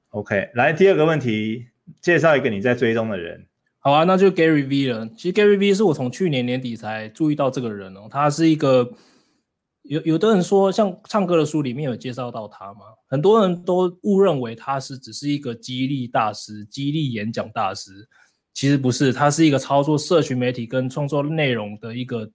S2: OK，来第二个问题，介绍一个你在追踪的人。
S1: 好啊，那就 Gary V 了。其实 Gary V 是我从去年年底才注意到这个人哦。他是一个有有的人说，像唱歌的书里面有介绍到他吗？很多人都误认为他是只是一个激励大师、激励演讲大师。其实不是，他是一个操作社群媒体跟创作内容的一个，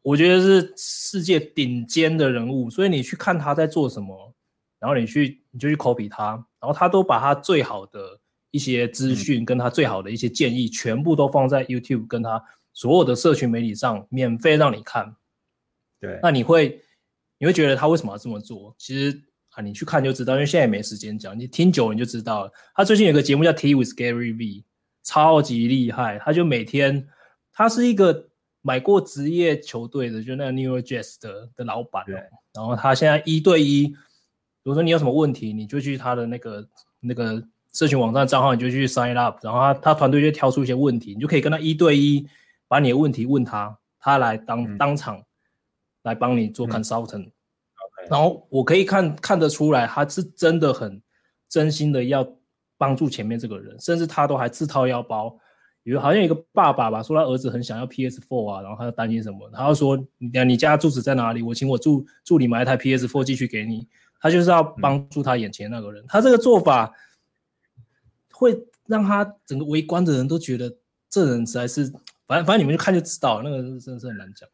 S1: 我觉得是世界顶尖的人物。所以你去看他在做什么，然后你去你就去 copy 他，然后他都把他最好的一些资讯跟他最好的一些建议，全部都放在 YouTube 跟他所有的社群媒体上免费让你看。
S2: 对，
S1: 那你会你会觉得他为什么要这么做？其实啊，你去看就知道，因为现在也没时间讲，你听久了你就知道了。他最近有个节目叫 Tea with Gary V。超级厉害，他就每天，他是一个买过职业球队的，就那个 New York Jets 的的老板。哦。然后他现在一对一，比如说你有什么问题，你就去他的那个那个社群网站账号，你就去 sign up，然后他他团队就挑出一些问题，你就可以跟他一对一把你的问题问他，他来当、嗯、当场来帮你做 consultant、嗯。然后我可以看看得出来，他是真的很真心的要。帮助前面这个人，甚至他都还自掏腰包。有好像有一个爸爸吧，说他儿子很想要 PS4 啊，然后他就担心什么，他就说：“你你家住址在哪里？我请我助助理买一台 PS4 寄去给你。”他就是要帮助他眼前那个人。嗯、他这个做法会让他整个围观的人都觉得这人实在是，反正反正你们就看就知道，那个真的是很难讲。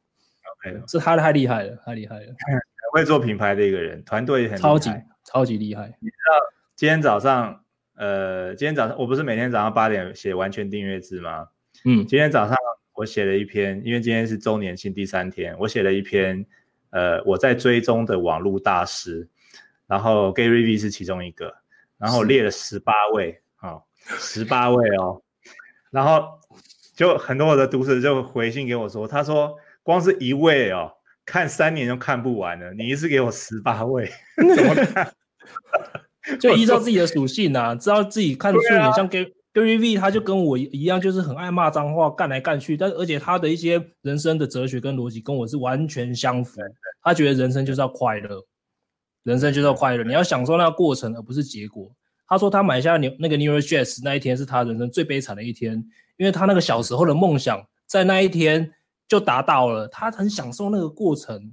S1: OK，是他太厉害了，太厉害了。很
S2: 会做品牌的一个人，团队也很
S1: 超级超级厉害。
S2: 你知道今天早上？呃，今天早上我不是每天早上八点写完全订阅制吗？嗯，今天早上我写了一篇，因为今天是周年庆第三天，我写了一篇，呃，我在追踪的网络大师，然后 Gary V 是其中一个，然后列了十八位，啊，十八位哦，然后就很多我的读者就回信给我说，他说光是一位哦，看三年就看不完了，你一次给我十八位，怎么看？
S1: 就依照 自己的属性呐、啊，知道自己看顺眼，像 Gary Gary V，他就跟我一样，就是很爱骂脏话，干来干去。但而且他的一些人生的哲学跟逻辑跟我是完全相符。他觉得人生就是要快乐，人生就是要快乐，你要享受那个过程，而不是结果。他说他买下纽那个 New York Jets 那一天是他人生最悲惨的一天，因为他那个小时候的梦想在那一天就达到了，他很享受那个过程，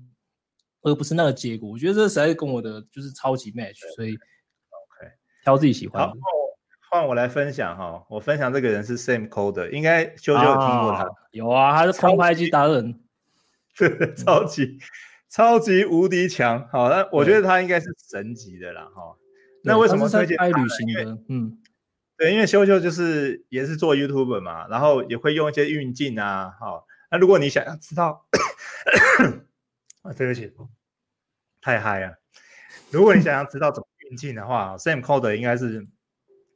S1: 而不是那个结果。我觉得这实在是跟我的就是超级 match，所以 OK 挑自己喜欢的。
S2: 换我来分享哈，我分享这个人是 Sam Calder，应该修修有听过他，
S1: 有啊，他是空拍机达人，
S2: 对，超级超级无敌强，好，那我觉得他应该是神级的啦，哈。那为什么推荐
S1: 爱旅行的？嗯，
S2: 对，因为修修就是也是做 YouTuber 嘛，然后也会用一些运镜啊，好，那如果你想要知道，啊，对不起，太嗨了，如果你想要知道怎么运镜的话，Sam Calder 应该是。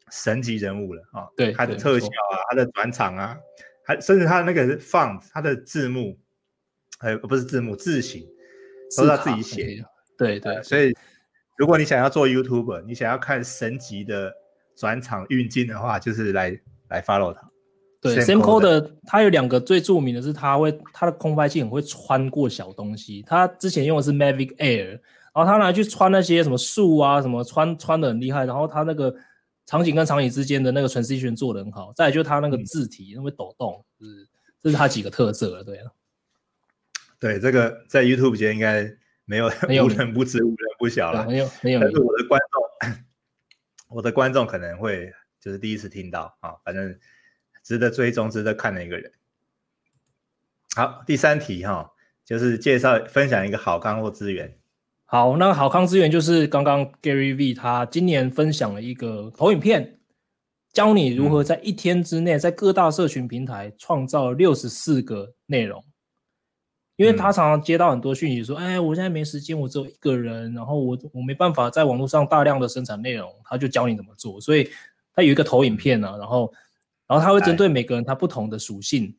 S2: 神级人物了啊！
S1: 对，
S2: 他的特效啊，他的转场啊，还甚至他的那个 font，他的字幕，呃，不是字幕，字型都是他自己写的。
S1: 对对，
S2: 所以如果你想要做 YouTuber，你想要看神级的转场运镜的话，就是来来 follow 他。
S1: 对，Sam Calder 他有两个最著名的是，他会他的空拍器很会穿过小东西。他之前用的是 Mavic Air，然后他拿去穿那些什么树啊，什么穿穿的很厉害。然后他那个。场景跟场景之间的那个 transition 做的很好，再来就是他那个字体那会抖动，嗯、就是这是他几个特色了，对啊。
S2: 对，这个在 YouTube 间应该没有无人不知、无人不小了。
S1: 没有，没有。
S2: 但是我的观众，我的观众可能会就是第一次听到啊，反正值得追踪、值得看的一个人。好，第三题哈，就是介绍分享一个好康或资源。
S1: 好，那好康资源就是刚刚 Gary V 他今年分享了一个投影片，教你如何在一天之内在各大社群平台创造六十四个内容。因为他常常接到很多讯息说，哎，我现在没时间，我只有一个人，然后我我没办法在网络上大量的生产内容，他就教你怎么做。所以他有一个投影片呢，然后然后他会针对每个人他不同的属性，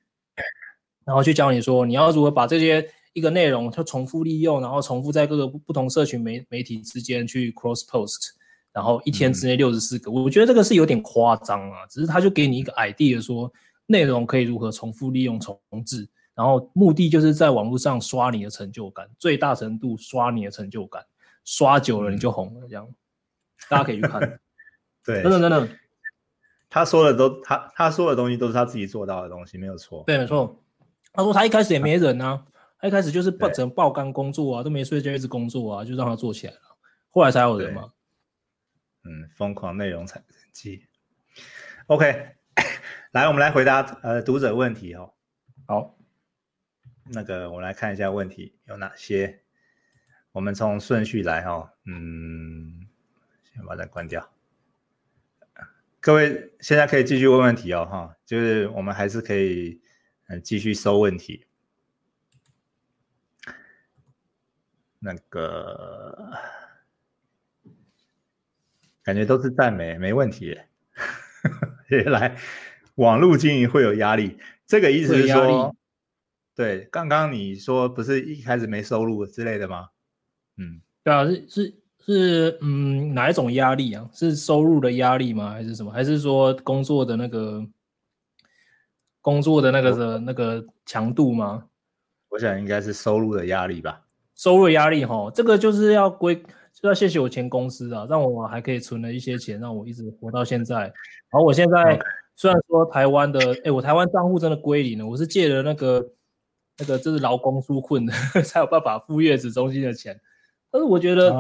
S1: 然后去教你说你要如何把这些。一个内容，它重复利用，然后重复在各个不同社群媒媒体之间去 cross post，然后一天之内六十四个，嗯，我觉得这个是有点夸张啊。只是他就给你一个 idea，说内容可以如何重复利用、重置，然后目的就是在网络上刷你的成就感，最大程度刷你的成就感，刷久了你就红了。这样，大家可以去看。
S2: 对，
S1: 等等等等，
S2: 他说的都他他说的东西都是他自己做到的东西，没有错。
S1: 对，没错。他说他一开始也没人啊。他一开始就是不整爆肝工作啊，都没睡觉一直工作啊，就让他做起来了。后来才有人嘛。
S2: 嗯，疯狂内容产生机。OK，来，我们来回答呃读者问题哦。
S1: 好，
S2: 那个我们来看一下问题有哪些。我们从顺序来哈、哦。嗯，先把它关掉。各位现在可以继续问问题哦哈，就是我们还是可以嗯继续收问题。那个感觉都是赞美，没问题。原来网络经营会有压力，这个意思是说，对，刚刚你说不是一开始没收入之类的吗？嗯，
S1: 对啊，是是是，嗯，哪一种压力啊？是收入的压力吗？还是什么？还是说工作的那个工作的那个的那个强度吗？
S2: 我想应该是收入的压力吧。
S1: 收入压力哈，这个就是要归，就要谢谢我前公司啊，让我还可以存了一些钱，让我一直活到现在。然后我现在虽然说台湾的，哎，我台湾账户真的归零了，我是借了那个那个就是劳工纾困的，才有办法付月子中心的钱。但是我觉得，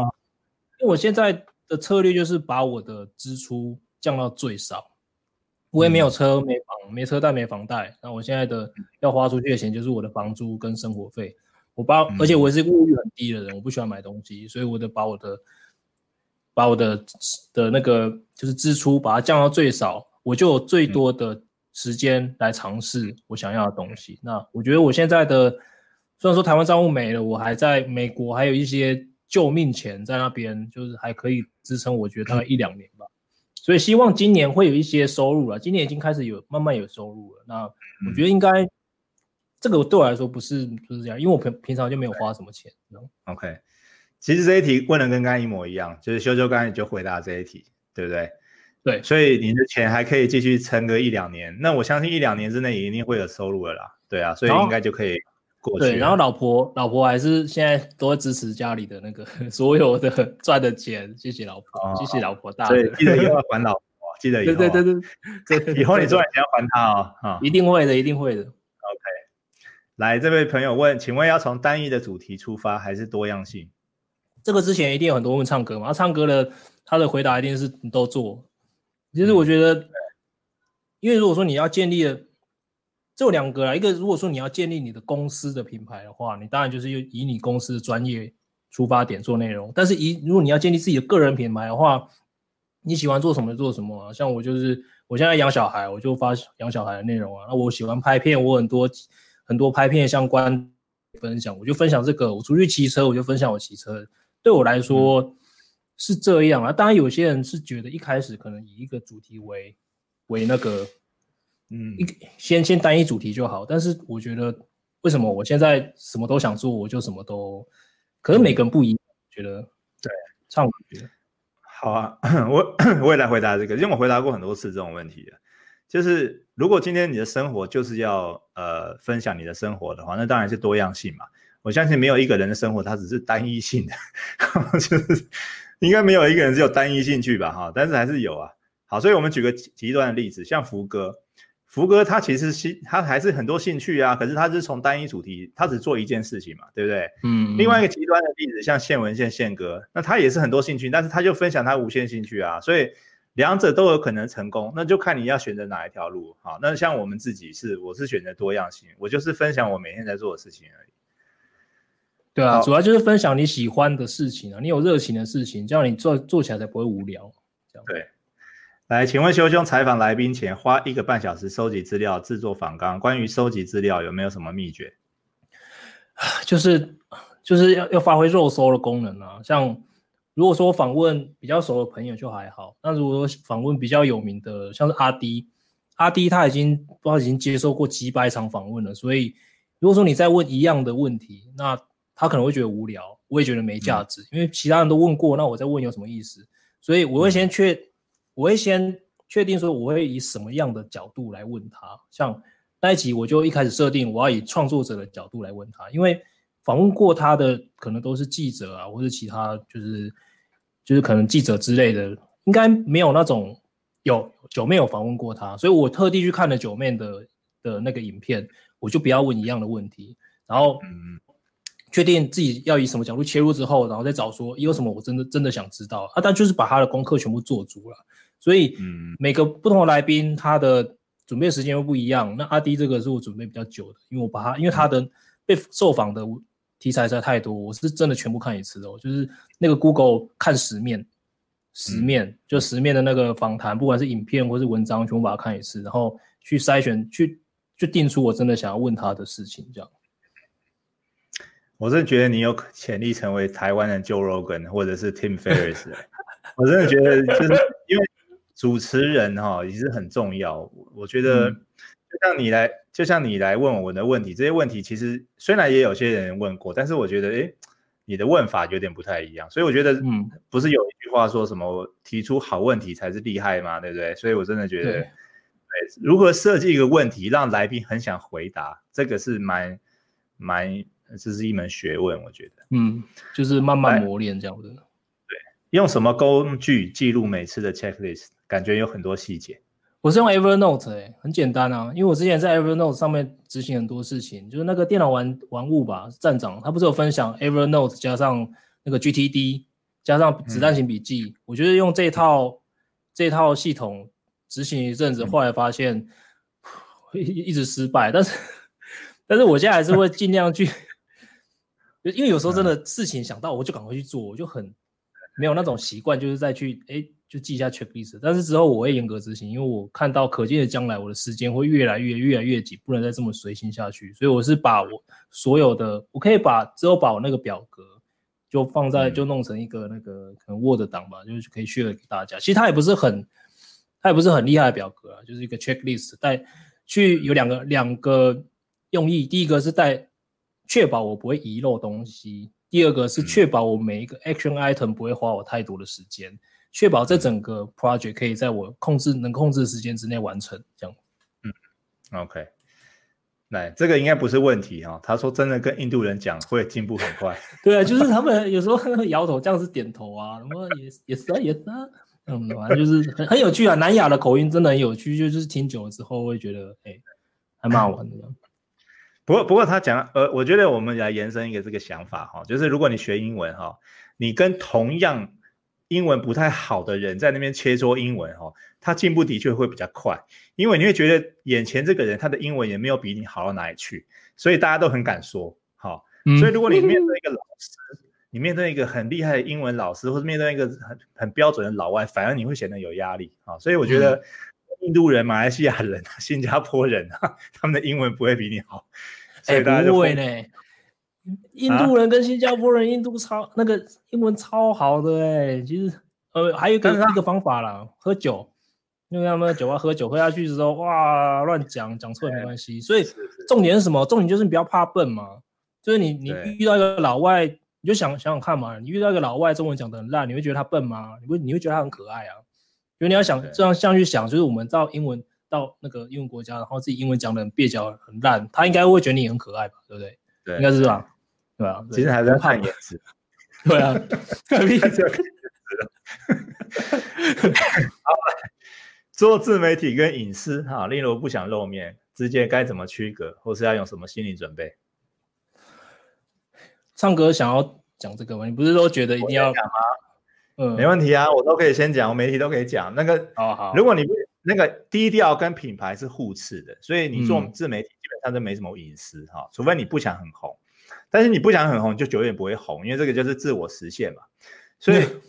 S1: 因为我现在的策略就是把我的支出降到最少，我也没有车、没房、没车贷、没房贷。那我现在的要花出去的钱就是我的房租跟生活费。我把，而且我是一个物欲很低的人，我不喜欢买东西，所以我得把我的，把我的的那个就是支出把它降到最少，我就有最多的时间来尝试我想要的东西。那我觉得我现在的，虽然说台湾账户没了，我还在美国还有一些救命钱在那边，就是还可以支撑，我觉得大概一两年吧。所以希望今年会有一些收入了，今年已经开始有慢慢有收入了。那我觉得应该。这个对我来说不是就是这样，因为我平平常就没有花什么钱。
S2: OK，其实这一题问的跟刚刚一模一样，就是修修刚才就回答这一题，对不对？
S1: 对，
S2: 所以你的钱还可以继续撑个一两年，那我相信一两年之内也一定会有收入了啦。对啊，所以应该就可以过去。
S1: 对，然后老婆老婆还是现在都会支持家里的那个 所有的赚的钱，谢谢老婆，哦、谢谢老婆大。
S2: 对，记得以后要还老婆，记得以后。
S1: 对对对对，
S2: 这 以后你赚钱要还他哦。啊，
S1: 一定会的，一定会的。
S2: OK，来，这位朋友问，请问要从单一的主题出发，还是多样性？
S1: 这个之前一定有很多问唱歌嘛，他唱歌的他的回答一定是你都做。其实我觉得，嗯、因为如果说你要建立的。这有两个啊，一个如果说你要建立你的公司的品牌的话，你当然就是以你公司的专业出发点做内容。但是以如果你要建立自己的个人品牌的话，你喜欢做什么做什么啊。像我就是我现在养小孩，我就发养小孩的内容啊。那我喜欢拍片，我很多很多拍片相关分享，我就分享这个。我出去骑车，我就分享我骑车。对我来说是这样啊。当然有些人是觉得一开始可能以一个主题为为那个。嗯，一先先单一主题就好，但是我觉得为什么我现在什么都想做，我就什么都，可是每个人不一样，嗯、觉得对，唱我觉得
S2: 好啊，我我也来回答这个，因为我回答过很多次这种问题了，就是如果今天你的生活就是要呃分享你的生活的话，那当然是多样性嘛。我相信没有一个人的生活它只是单一性的，就是 应该没有一个人只有单一兴趣吧哈，但是还是有啊。好，所以我们举个极端的例子，像福哥。福哥他其实兴他还是很多兴趣啊，可是他是从单一主题，他只做一件事情嘛，对不对？嗯。另外一个极端的例子，像宪文宪宪哥，那他也是很多兴趣，但是他就分享他无限兴趣啊，所以两者都有可能成功，那就看你要选择哪一条路。好，那像我们自己是，我是选择多样性，我就是分享我每天在做的事情而已。
S1: 对啊，主要就是分享你喜欢的事情啊，你有热情的事情，这样你做做起来才不会无聊。这样
S2: 对。来，请问修兄采访来宾前花一个半小时收集资料、制作访纲，关于收集资料有没有什么秘诀？
S1: 就是就是要要发挥肉搜的功能啊。像如果说访问比较熟的朋友就还好，那如果说访问比较有名的，像是阿迪，阿迪他已经不知道已经接受过几百场访问了，所以如果说你再问一样的问题，那他可能会觉得无聊，我也觉得没价值，嗯、因为其他人都问过，那我再问有什么意思？所以我会先确。嗯我会先确定说我会以什么样的角度来问他，像那一集我就一开始设定我要以创作者的角度来问他，因为访问过他的可能都是记者啊，或者其他就是就是可能记者之类的，应该没有那种有九妹有访问过他，所以我特地去看了九妹的的那个影片，我就不要问一样的问题，然后确定自己要以什么角度切入之后，然后再找说有什么我真的真的想知道啊，但就是把他的功课全部做足了。所以，每个不同的来宾，他的准备时间又不一样。那阿迪这个是我准备比较久的，因为我把他，因为他的被受访的题材实在太多，我是真的全部看一次哦。就是那个 Google 看十面，十面就十面的那个访谈，不管是影片或是文章，全部把它看一次，然后去筛选，去去定出我真的想要问他的事情。这样，
S2: 我真的觉得你有潜力成为台湾的 Joe Rogan 或者是 Tim Ferriss。我真的觉得，就是 因为。主持人哈也是很重要，我觉得就像你来，就像你来问我的问题，这些问题其实虽然也有些人问过，但是我觉得诶，你的问法有点不太一样，所以我觉得嗯，不是有一句话说什么提出好问题才是厉害吗？对不对？所以我真的觉得，对，如何设计一个问题让来宾很想回答，这个是蛮蛮，这是一门学问，我觉得，
S1: 嗯，就是慢慢磨练这样子。
S2: 对，用什么工具记录每次的 checklist？感觉有很多细节。
S1: 我是用 Evernote 哎、欸，很简单啊，因为我之前在 Evernote 上面执行很多事情，就是那个电脑玩玩物吧，站长他不是有分享 Evernote 加上那个 GTD 加上子弹型笔记，嗯、我觉得用这套这套系统执行一阵子，后来发现会、嗯、一直失败，但是 但是我现在还是会尽量去，因为有时候真的事情想到我就赶快去做，我就很没有那种习惯，就是再去哎。欸就记一下 checklist，但是之后我会严格执行，因为我看到可见的将来，我的时间会越来越越来越紧，不能再这么随心下去。所以我是把我所有的，我可以把之后把我那个表格就放在，就弄成一个那个可能 Word 档吧，就是可以 share 给大家。其实它也不是很，它也不是很厉害的表格啊，就是一个 checklist，带去有两个两个用意，第一个是带确保我不会遗漏东西，第二个是确保我每一个 action item 不会花我太多的时间。确保这整个 project 可以在我控制能控制的时间之内完成，这样。
S2: 嗯，OK。来，这个应该不是问题哈、哦。他说真的，跟印度人讲会进步很快。
S1: 对啊，就是他们有时候 摇头，这样子点头啊，什么也也是啊也是啊，嗯，反正就是很很有趣啊。南亚的口音真的很有趣，就是听久了之后会觉得，哎、欸，还蛮好玩的。
S2: 不过不过他讲，呃，我觉得我们来延伸一个这个想法哈，就是如果你学英文哈，你跟同样英文不太好的人在那边切磋英文哈，他进步的确会比较快，因为你会觉得眼前这个人他的英文也没有比你好到哪里去，所以大家都很敢说，好，所以如果你面对一个老师，你面对一个很厉害的英文老师，或者面对一个很很标准的老外，反而你会显得有压力啊，所以我觉得印度人、马来西亚人、新加坡人啊，他们的英文不会比你好。
S1: 哎、欸，不会呢。印度人跟新加坡人，印度超、啊、那个英文超好的哎。其实，呃，还有一个一个方法啦，喝酒，因为他们酒吧喝酒喝下去的时候，哇，乱讲讲错也没关系。所以重点是什么？重点就是你不要怕笨嘛。就是你你遇到一个老外，你就想想想看嘛。你遇到一个老外，中文讲的很烂，你会觉得他笨吗？你会你会觉得他很可爱啊？因为你要想这样这样去想，就是我们到英文。到那个英文国家，然后自己英文讲的很蹩脚、很烂，他应该会觉得你很可爱吧？对不对？
S2: 对，
S1: 应该是吧？对吧？
S2: 其实还在看颜值。
S1: 对啊，看颜值。
S2: 好，做自媒体跟隐私哈，例如不想露面，之间该怎么区隔，或是要用什么心理准备？
S1: 唱歌想要讲这个吗？你不是都觉得一定要讲吗？
S2: 嗯，没问题啊，我都可以先讲，我媒体都可以讲。那个，哦好，如果你不。那个低调跟品牌是互斥的，所以你做自媒体基本上都没什么隐私哈、嗯，除非你不想很红。但是你不想很红，就久远不会红，因为这个就是自我实现嘛。所以，嗯、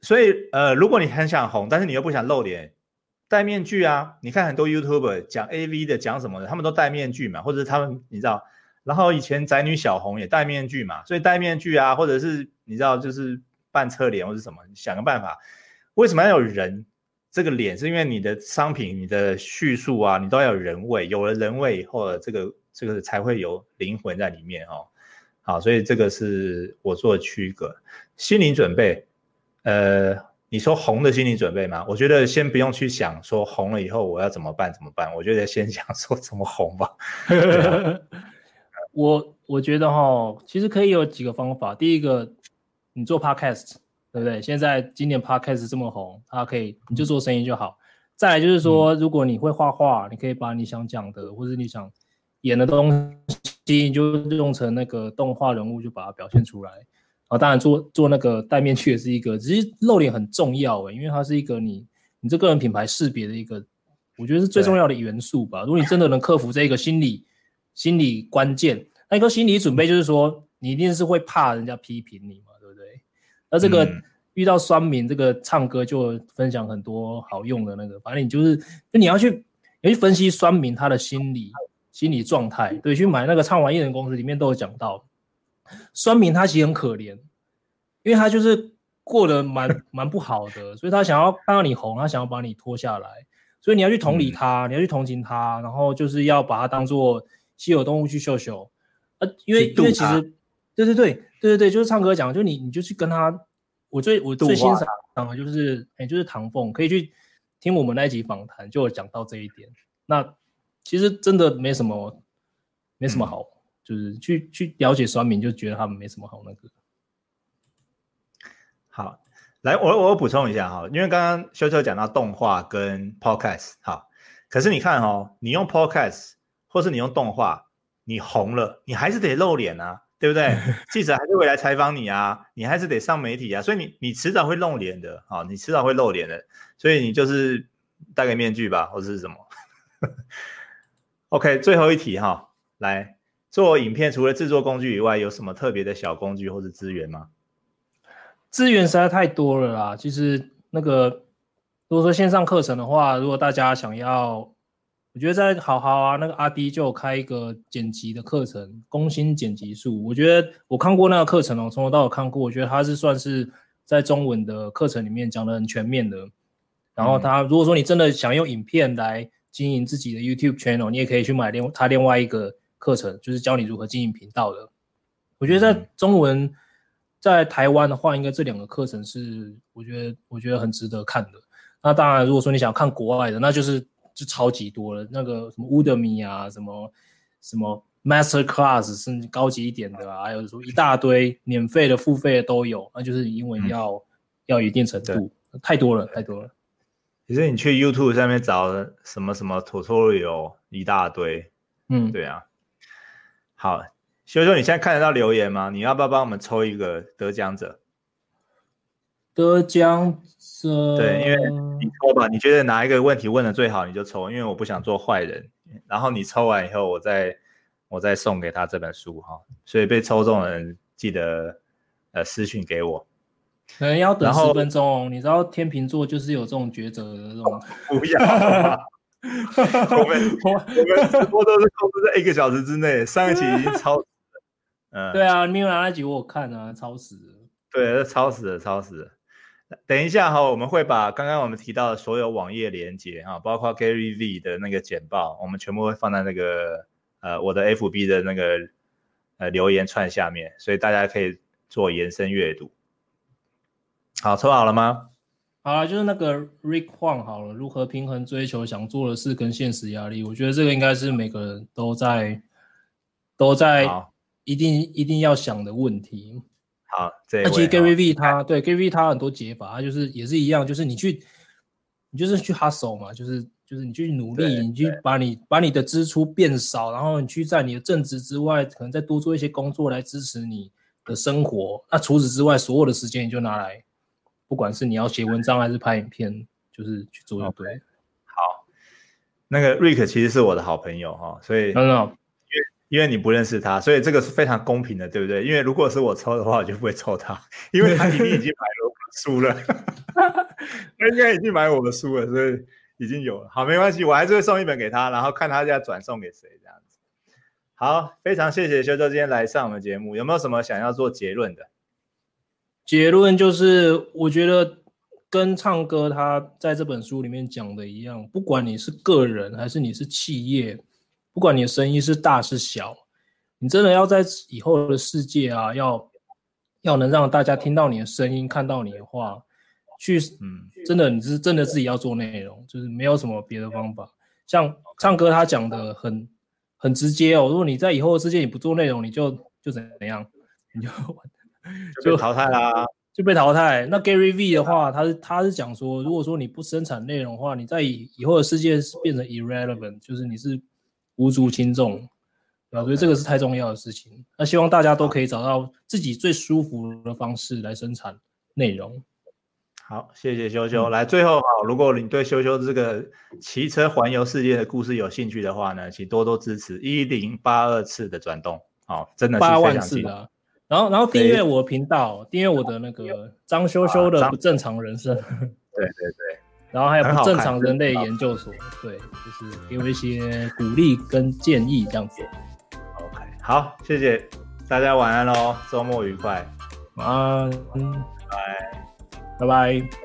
S2: 所以呃，如果你很想红，但是你又不想露脸，戴面具啊。你看很多 YouTuber 讲 AV 的，讲什么的，他们都戴面具嘛，或者是他们你知道，然后以前宅女小红也戴面具嘛，所以戴面具啊，或者是你知道就是扮侧脸或者什么，想个办法，为什么要有人？这个脸是因为你的商品、你的叙述啊，你都要有人味，有了人味以后，这个这个才会有灵魂在里面哦。好，所以这个是我做的区隔。心理准备，呃，你说红的心理准备吗？我觉得先不用去想说红了以后我要怎么办怎么办，我觉得先想说怎么红吧。
S1: 我我觉得哈，其实可以有几个方法。第一个，你做 Podcast。对不对？现在今年 Podcast 这么红，它可以你就做生意就好。再来就是说，如果你会画画，你可以把你想讲的或者你想演的东西，你就用成那个动画人物，就把它表现出来。啊，当然做做那个戴面具也是一个，其实露脸很重要诶，因为它是一个你你这个人品牌识别的一个，我觉得是最重要的元素吧。如果你真的能克服这一个心理心理关键，那一个心理准备就是说，你一定是会怕人家批评你嘛。那这个遇到酸民，这个唱歌就分享很多好用的那个，反正你就是，就你要去，你要去分析酸民他的心理心理状态。对，去买那个唱玩艺人公司里面都有讲到，酸民他其实很可怜，因为他就是过得蛮 蛮不好的，所以他想要看到你红，他想要把你拖下来，所以你要去同理他，你要去同情他，然后就是要把他当做稀有动物去秀秀。呃，因为因为其实，对对对。对对对，就是唱歌讲，就你你就去跟他，我最我最欣赏的就是哎，就是唐凤，可以去听我们那一集访谈，就有讲到这一点。那其实真的没什么，没什么好，嗯、就是去去了解酸民，就觉得他们没什么好那个。
S2: 好，来我我补充一下哈，因为刚刚修修讲到动画跟 podcast 哈，可是你看哦，你用 podcast 或是你用动画，你红了，你还是得露脸啊。对不对？记者还是会来采访你啊，你还是得上媒体啊，所以你你迟早会露脸的啊，你迟早会露脸的，所以你就是戴个面具吧，或者是什么。OK，最后一题哈，来做影片，除了制作工具以外，有什么特别的小工具或者资源吗？
S1: 资源实在太多了啦，其实那个如果说线上课程的话，如果大家想要。我觉得在好好啊，那个阿迪就有开一个剪辑的课程，工薪剪辑术。我觉得我看过那个课程哦，从头到尾看过，我觉得他是算是在中文的课程里面讲的很全面的。然后他如果说你真的想用影片来经营自己的 YouTube channel，你也可以去买另他另外一个课程，就是教你如何经营频道的。我觉得在中文在台湾的话，应该这两个课程是我觉得我觉得很值得看的。那当然，如果说你想看国外的，那就是。就超级多了，那个什么 Udemy 啊，什么什么 Master Class 甚至高级一点的啊，还有说一大堆免费的、付费的都有，那就是英文要、嗯、要一定程度，太多了，太多了。
S2: 其实你去 YouTube 上面找什么什么 tutorial 一大堆，嗯，对啊。好，修修，你现在看得到留言吗？你要不要帮我们抽一个得奖者？
S1: 得奖者，
S2: 对，因为你抽吧，你觉得哪一个问题问的最好，你就抽，因为我不想做坏人。然后你抽完以后，我再我再送给他这本书哈。所以被抽中的人记得呃私讯给我。
S1: 可能要等十分钟哦，你知道天秤座就是有这种抉择的这种。
S2: 不要，我们我们直播都是控制在一个小时之内，上一期已经超时了。
S1: 嗯，对啊，没有拿那集我看啊，超时了。
S2: 对，超时了，超时了。等一下哈，我们会把刚刚我们提到的所有网页连接哈，包括 Gary V 的那个简报，我们全部会放在那个呃我的 FB 的那个呃留言串下面，所以大家可以做延伸阅读。好，抽好了吗？
S1: 好了，就是那个 Rick Huang 好了，如何平衡追求想做的事跟现实压力？我觉得这个应该是每个人都在都在一定一定要想的问题。
S2: 好，这
S1: 那其实 Gary V 他对 Gary V 他很多解法，他就是也是一样，就是你去你就是去 hustle 嘛，就是就是你去努力，你去把你把你的支出变少，然后你去在你的正职之外，可能再多做一些工作来支持你的生活。那除此之外，所有的时间你就拿来。不管是你要写文章还是拍影片，就是去做就对。Okay.
S2: 好，那个 Rick 其实是我的好朋友哈，所以、
S1: no, no.
S2: 因为你不认识他，所以这个是非常公平的，对不对？因为如果是我抽的话，我就不会抽他，因为他已经已经买了我的书了，他应该已经买我的书了，所以已经有了。好，没关系，我还是会送一本给他，然后看他要转送给谁这样子。好，非常谢谢修修今天来上我们节目，有没有什么想要做结论的？
S1: 结论就是，我觉得跟唱歌他在这本书里面讲的一样，不管你是个人还是你是企业，不管你的生意是大是小，你真的要在以后的世界啊，要要能让大家听到你的声音，看到你的话，去，嗯，真的你是真的自己要做内容，就是没有什么别的方法。像唱歌他讲的很很直接哦，如果你在以后的世界你不做内容，你就就怎样，你就。
S2: 就淘汰啦，
S1: 就被淘汰。那 Gary V 的话，他是他是讲说，如果说你不生产内容的话，你在以以后的世界变成 irrelevant，就是你是无足轻重，对吧？所以这个是太重要的事情。那希望大家都可以找到自己最舒服的方式来生产内容。
S2: 好，谢谢修修。来，最后哈，如果你对修修这个骑车环游世界的故事有兴趣的话呢，请多多支持一零八二次的转动。好，真的是
S1: 八万次的。然后，然后订阅我的频道，订阅我的那个张修修的不正常人生。
S2: 对 对对。
S1: 然后还有不正常人类研究所，对，就是给我一些鼓励跟建议这样子。
S2: OK，好，谢谢大家，晚安喽，周末愉快。
S1: 晚安，
S2: 拜拜，
S1: 拜拜。